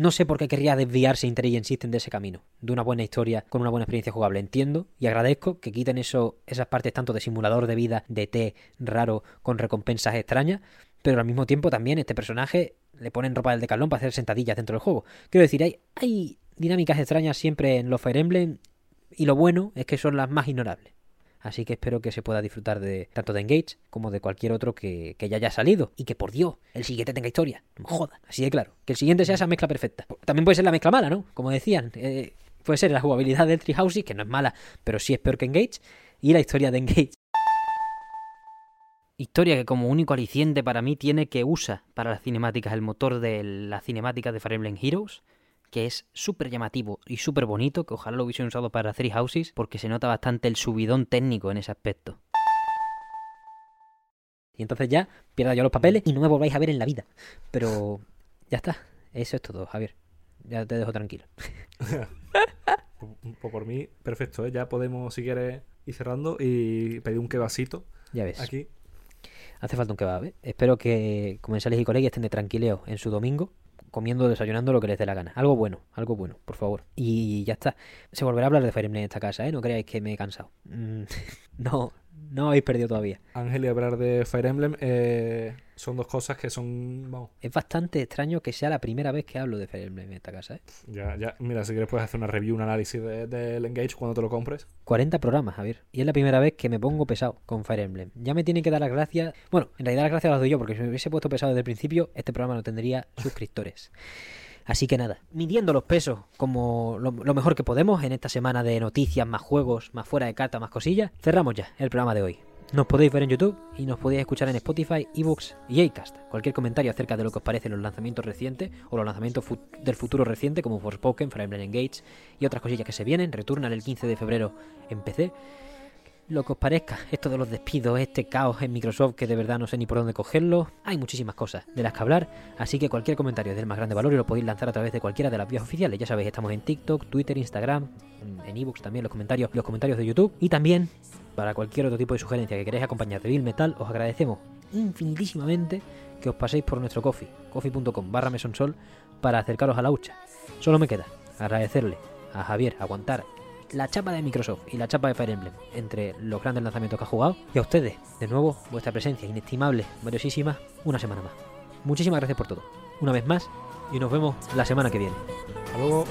no sé por qué querría desviarse Intelligent System de ese camino, de una buena historia con una buena experiencia jugable. Entiendo y agradezco que quiten eso, esas partes tanto de simulador de vida, de té raro, con recompensas extrañas, pero al mismo tiempo también este personaje le ponen ropa del decalón para hacer sentadillas dentro del juego. Quiero decir, hay, hay dinámicas extrañas siempre en los Fire Emblem y lo bueno es que son las más ignorables. Así que espero que se pueda disfrutar de tanto de Engage como de cualquier otro que, que ya haya salido. Y que por Dios, el siguiente tenga historia. No joda. Así de claro. Que el siguiente sea esa mezcla perfecta. También puede ser la mezcla mala, ¿no? Como decían. Eh, puede ser la jugabilidad del Treehouse, que no es mala, pero sí es peor que Engage. Y la historia de Engage. Historia que como único aliciente para mí tiene que usa para las cinemáticas el motor de la cinemática de Fire Heroes que es súper llamativo y súper bonito, que ojalá lo hubiesen usado para Three Houses, porque se nota bastante el subidón técnico en ese aspecto. Y entonces ya pierda yo los papeles y no me volváis a ver en la vida. Pero ya está, eso es todo, Javier. Ya te dejo tranquilo. Por mí, perfecto, ¿eh? ya podemos, si quieres, ir cerrando y pedir un kebasito. Ya ves. Aquí. Hace falta un kebab, ¿eh? Espero que comensales y colegas estén de tranquileo en su domingo comiendo, desayunando lo que les dé la gana. Algo bueno, algo bueno, por favor. Y ya está. Se volverá a hablar de Fire en esta casa, ¿eh? No creáis que me he cansado. Mm, no, no habéis perdido todavía. Ángel y hablar de Fire Emblem eh, son dos cosas que son... Vamos. Es bastante extraño que sea la primera vez que hablo de Fire Emblem en esta casa, ¿eh? Ya, ya. Mira, si quieres puedes hacer una review, un análisis del de, Engage cuando te lo compres. 40 programas, Javier. Y es la primera vez que me pongo pesado con Fire Emblem. Ya me tienen que dar las gracias... Bueno, en realidad las gracias las doy yo, porque si me hubiese puesto pesado desde el principio, este programa no tendría suscriptores. Así que nada, midiendo los pesos como lo, mejor que podemos en esta semana de noticias, más juegos, más fuera de carta, más cosillas, cerramos ya el programa de hoy. Nos podéis ver en YouTube y nos podéis escuchar en Spotify, eBooks y Acast. Cualquier comentario acerca de lo que os parecen los lanzamientos recientes o los lanzamientos del futuro reciente como Forspoken, Fire Emblem Engage y otras cosillas que se vienen. Returnan el 15 de febrero en PC. Lo que os parezca, esto de los despidos, este caos en Microsoft que de verdad no sé ni por dónde cogerlo, hay muchísimas cosas de las que hablar, así que cualquier comentario es del más grande valor y lo podéis lanzar a través de cualquiera de las vías oficiales. Ya sabéis, estamos en TikTok, Twitter, Instagram, en ebooks también los comentarios, los comentarios de YouTube y también para cualquier otro tipo de sugerencia que queréis acompañar de Bill Metal, os agradecemos infinitísimamente que os paséis por nuestro coffee, coffee.com barra mesonsol para acercaros a la hucha. Solo me queda agradecerle a Javier aguantar la chapa de Microsoft y la chapa de Fire Emblem entre los grandes lanzamientos que ha jugado y a ustedes, de nuevo, vuestra presencia inestimable, valiosísima, una semana más. Muchísimas gracias por todo, una vez más, y nos vemos la semana que viene. Hasta luego.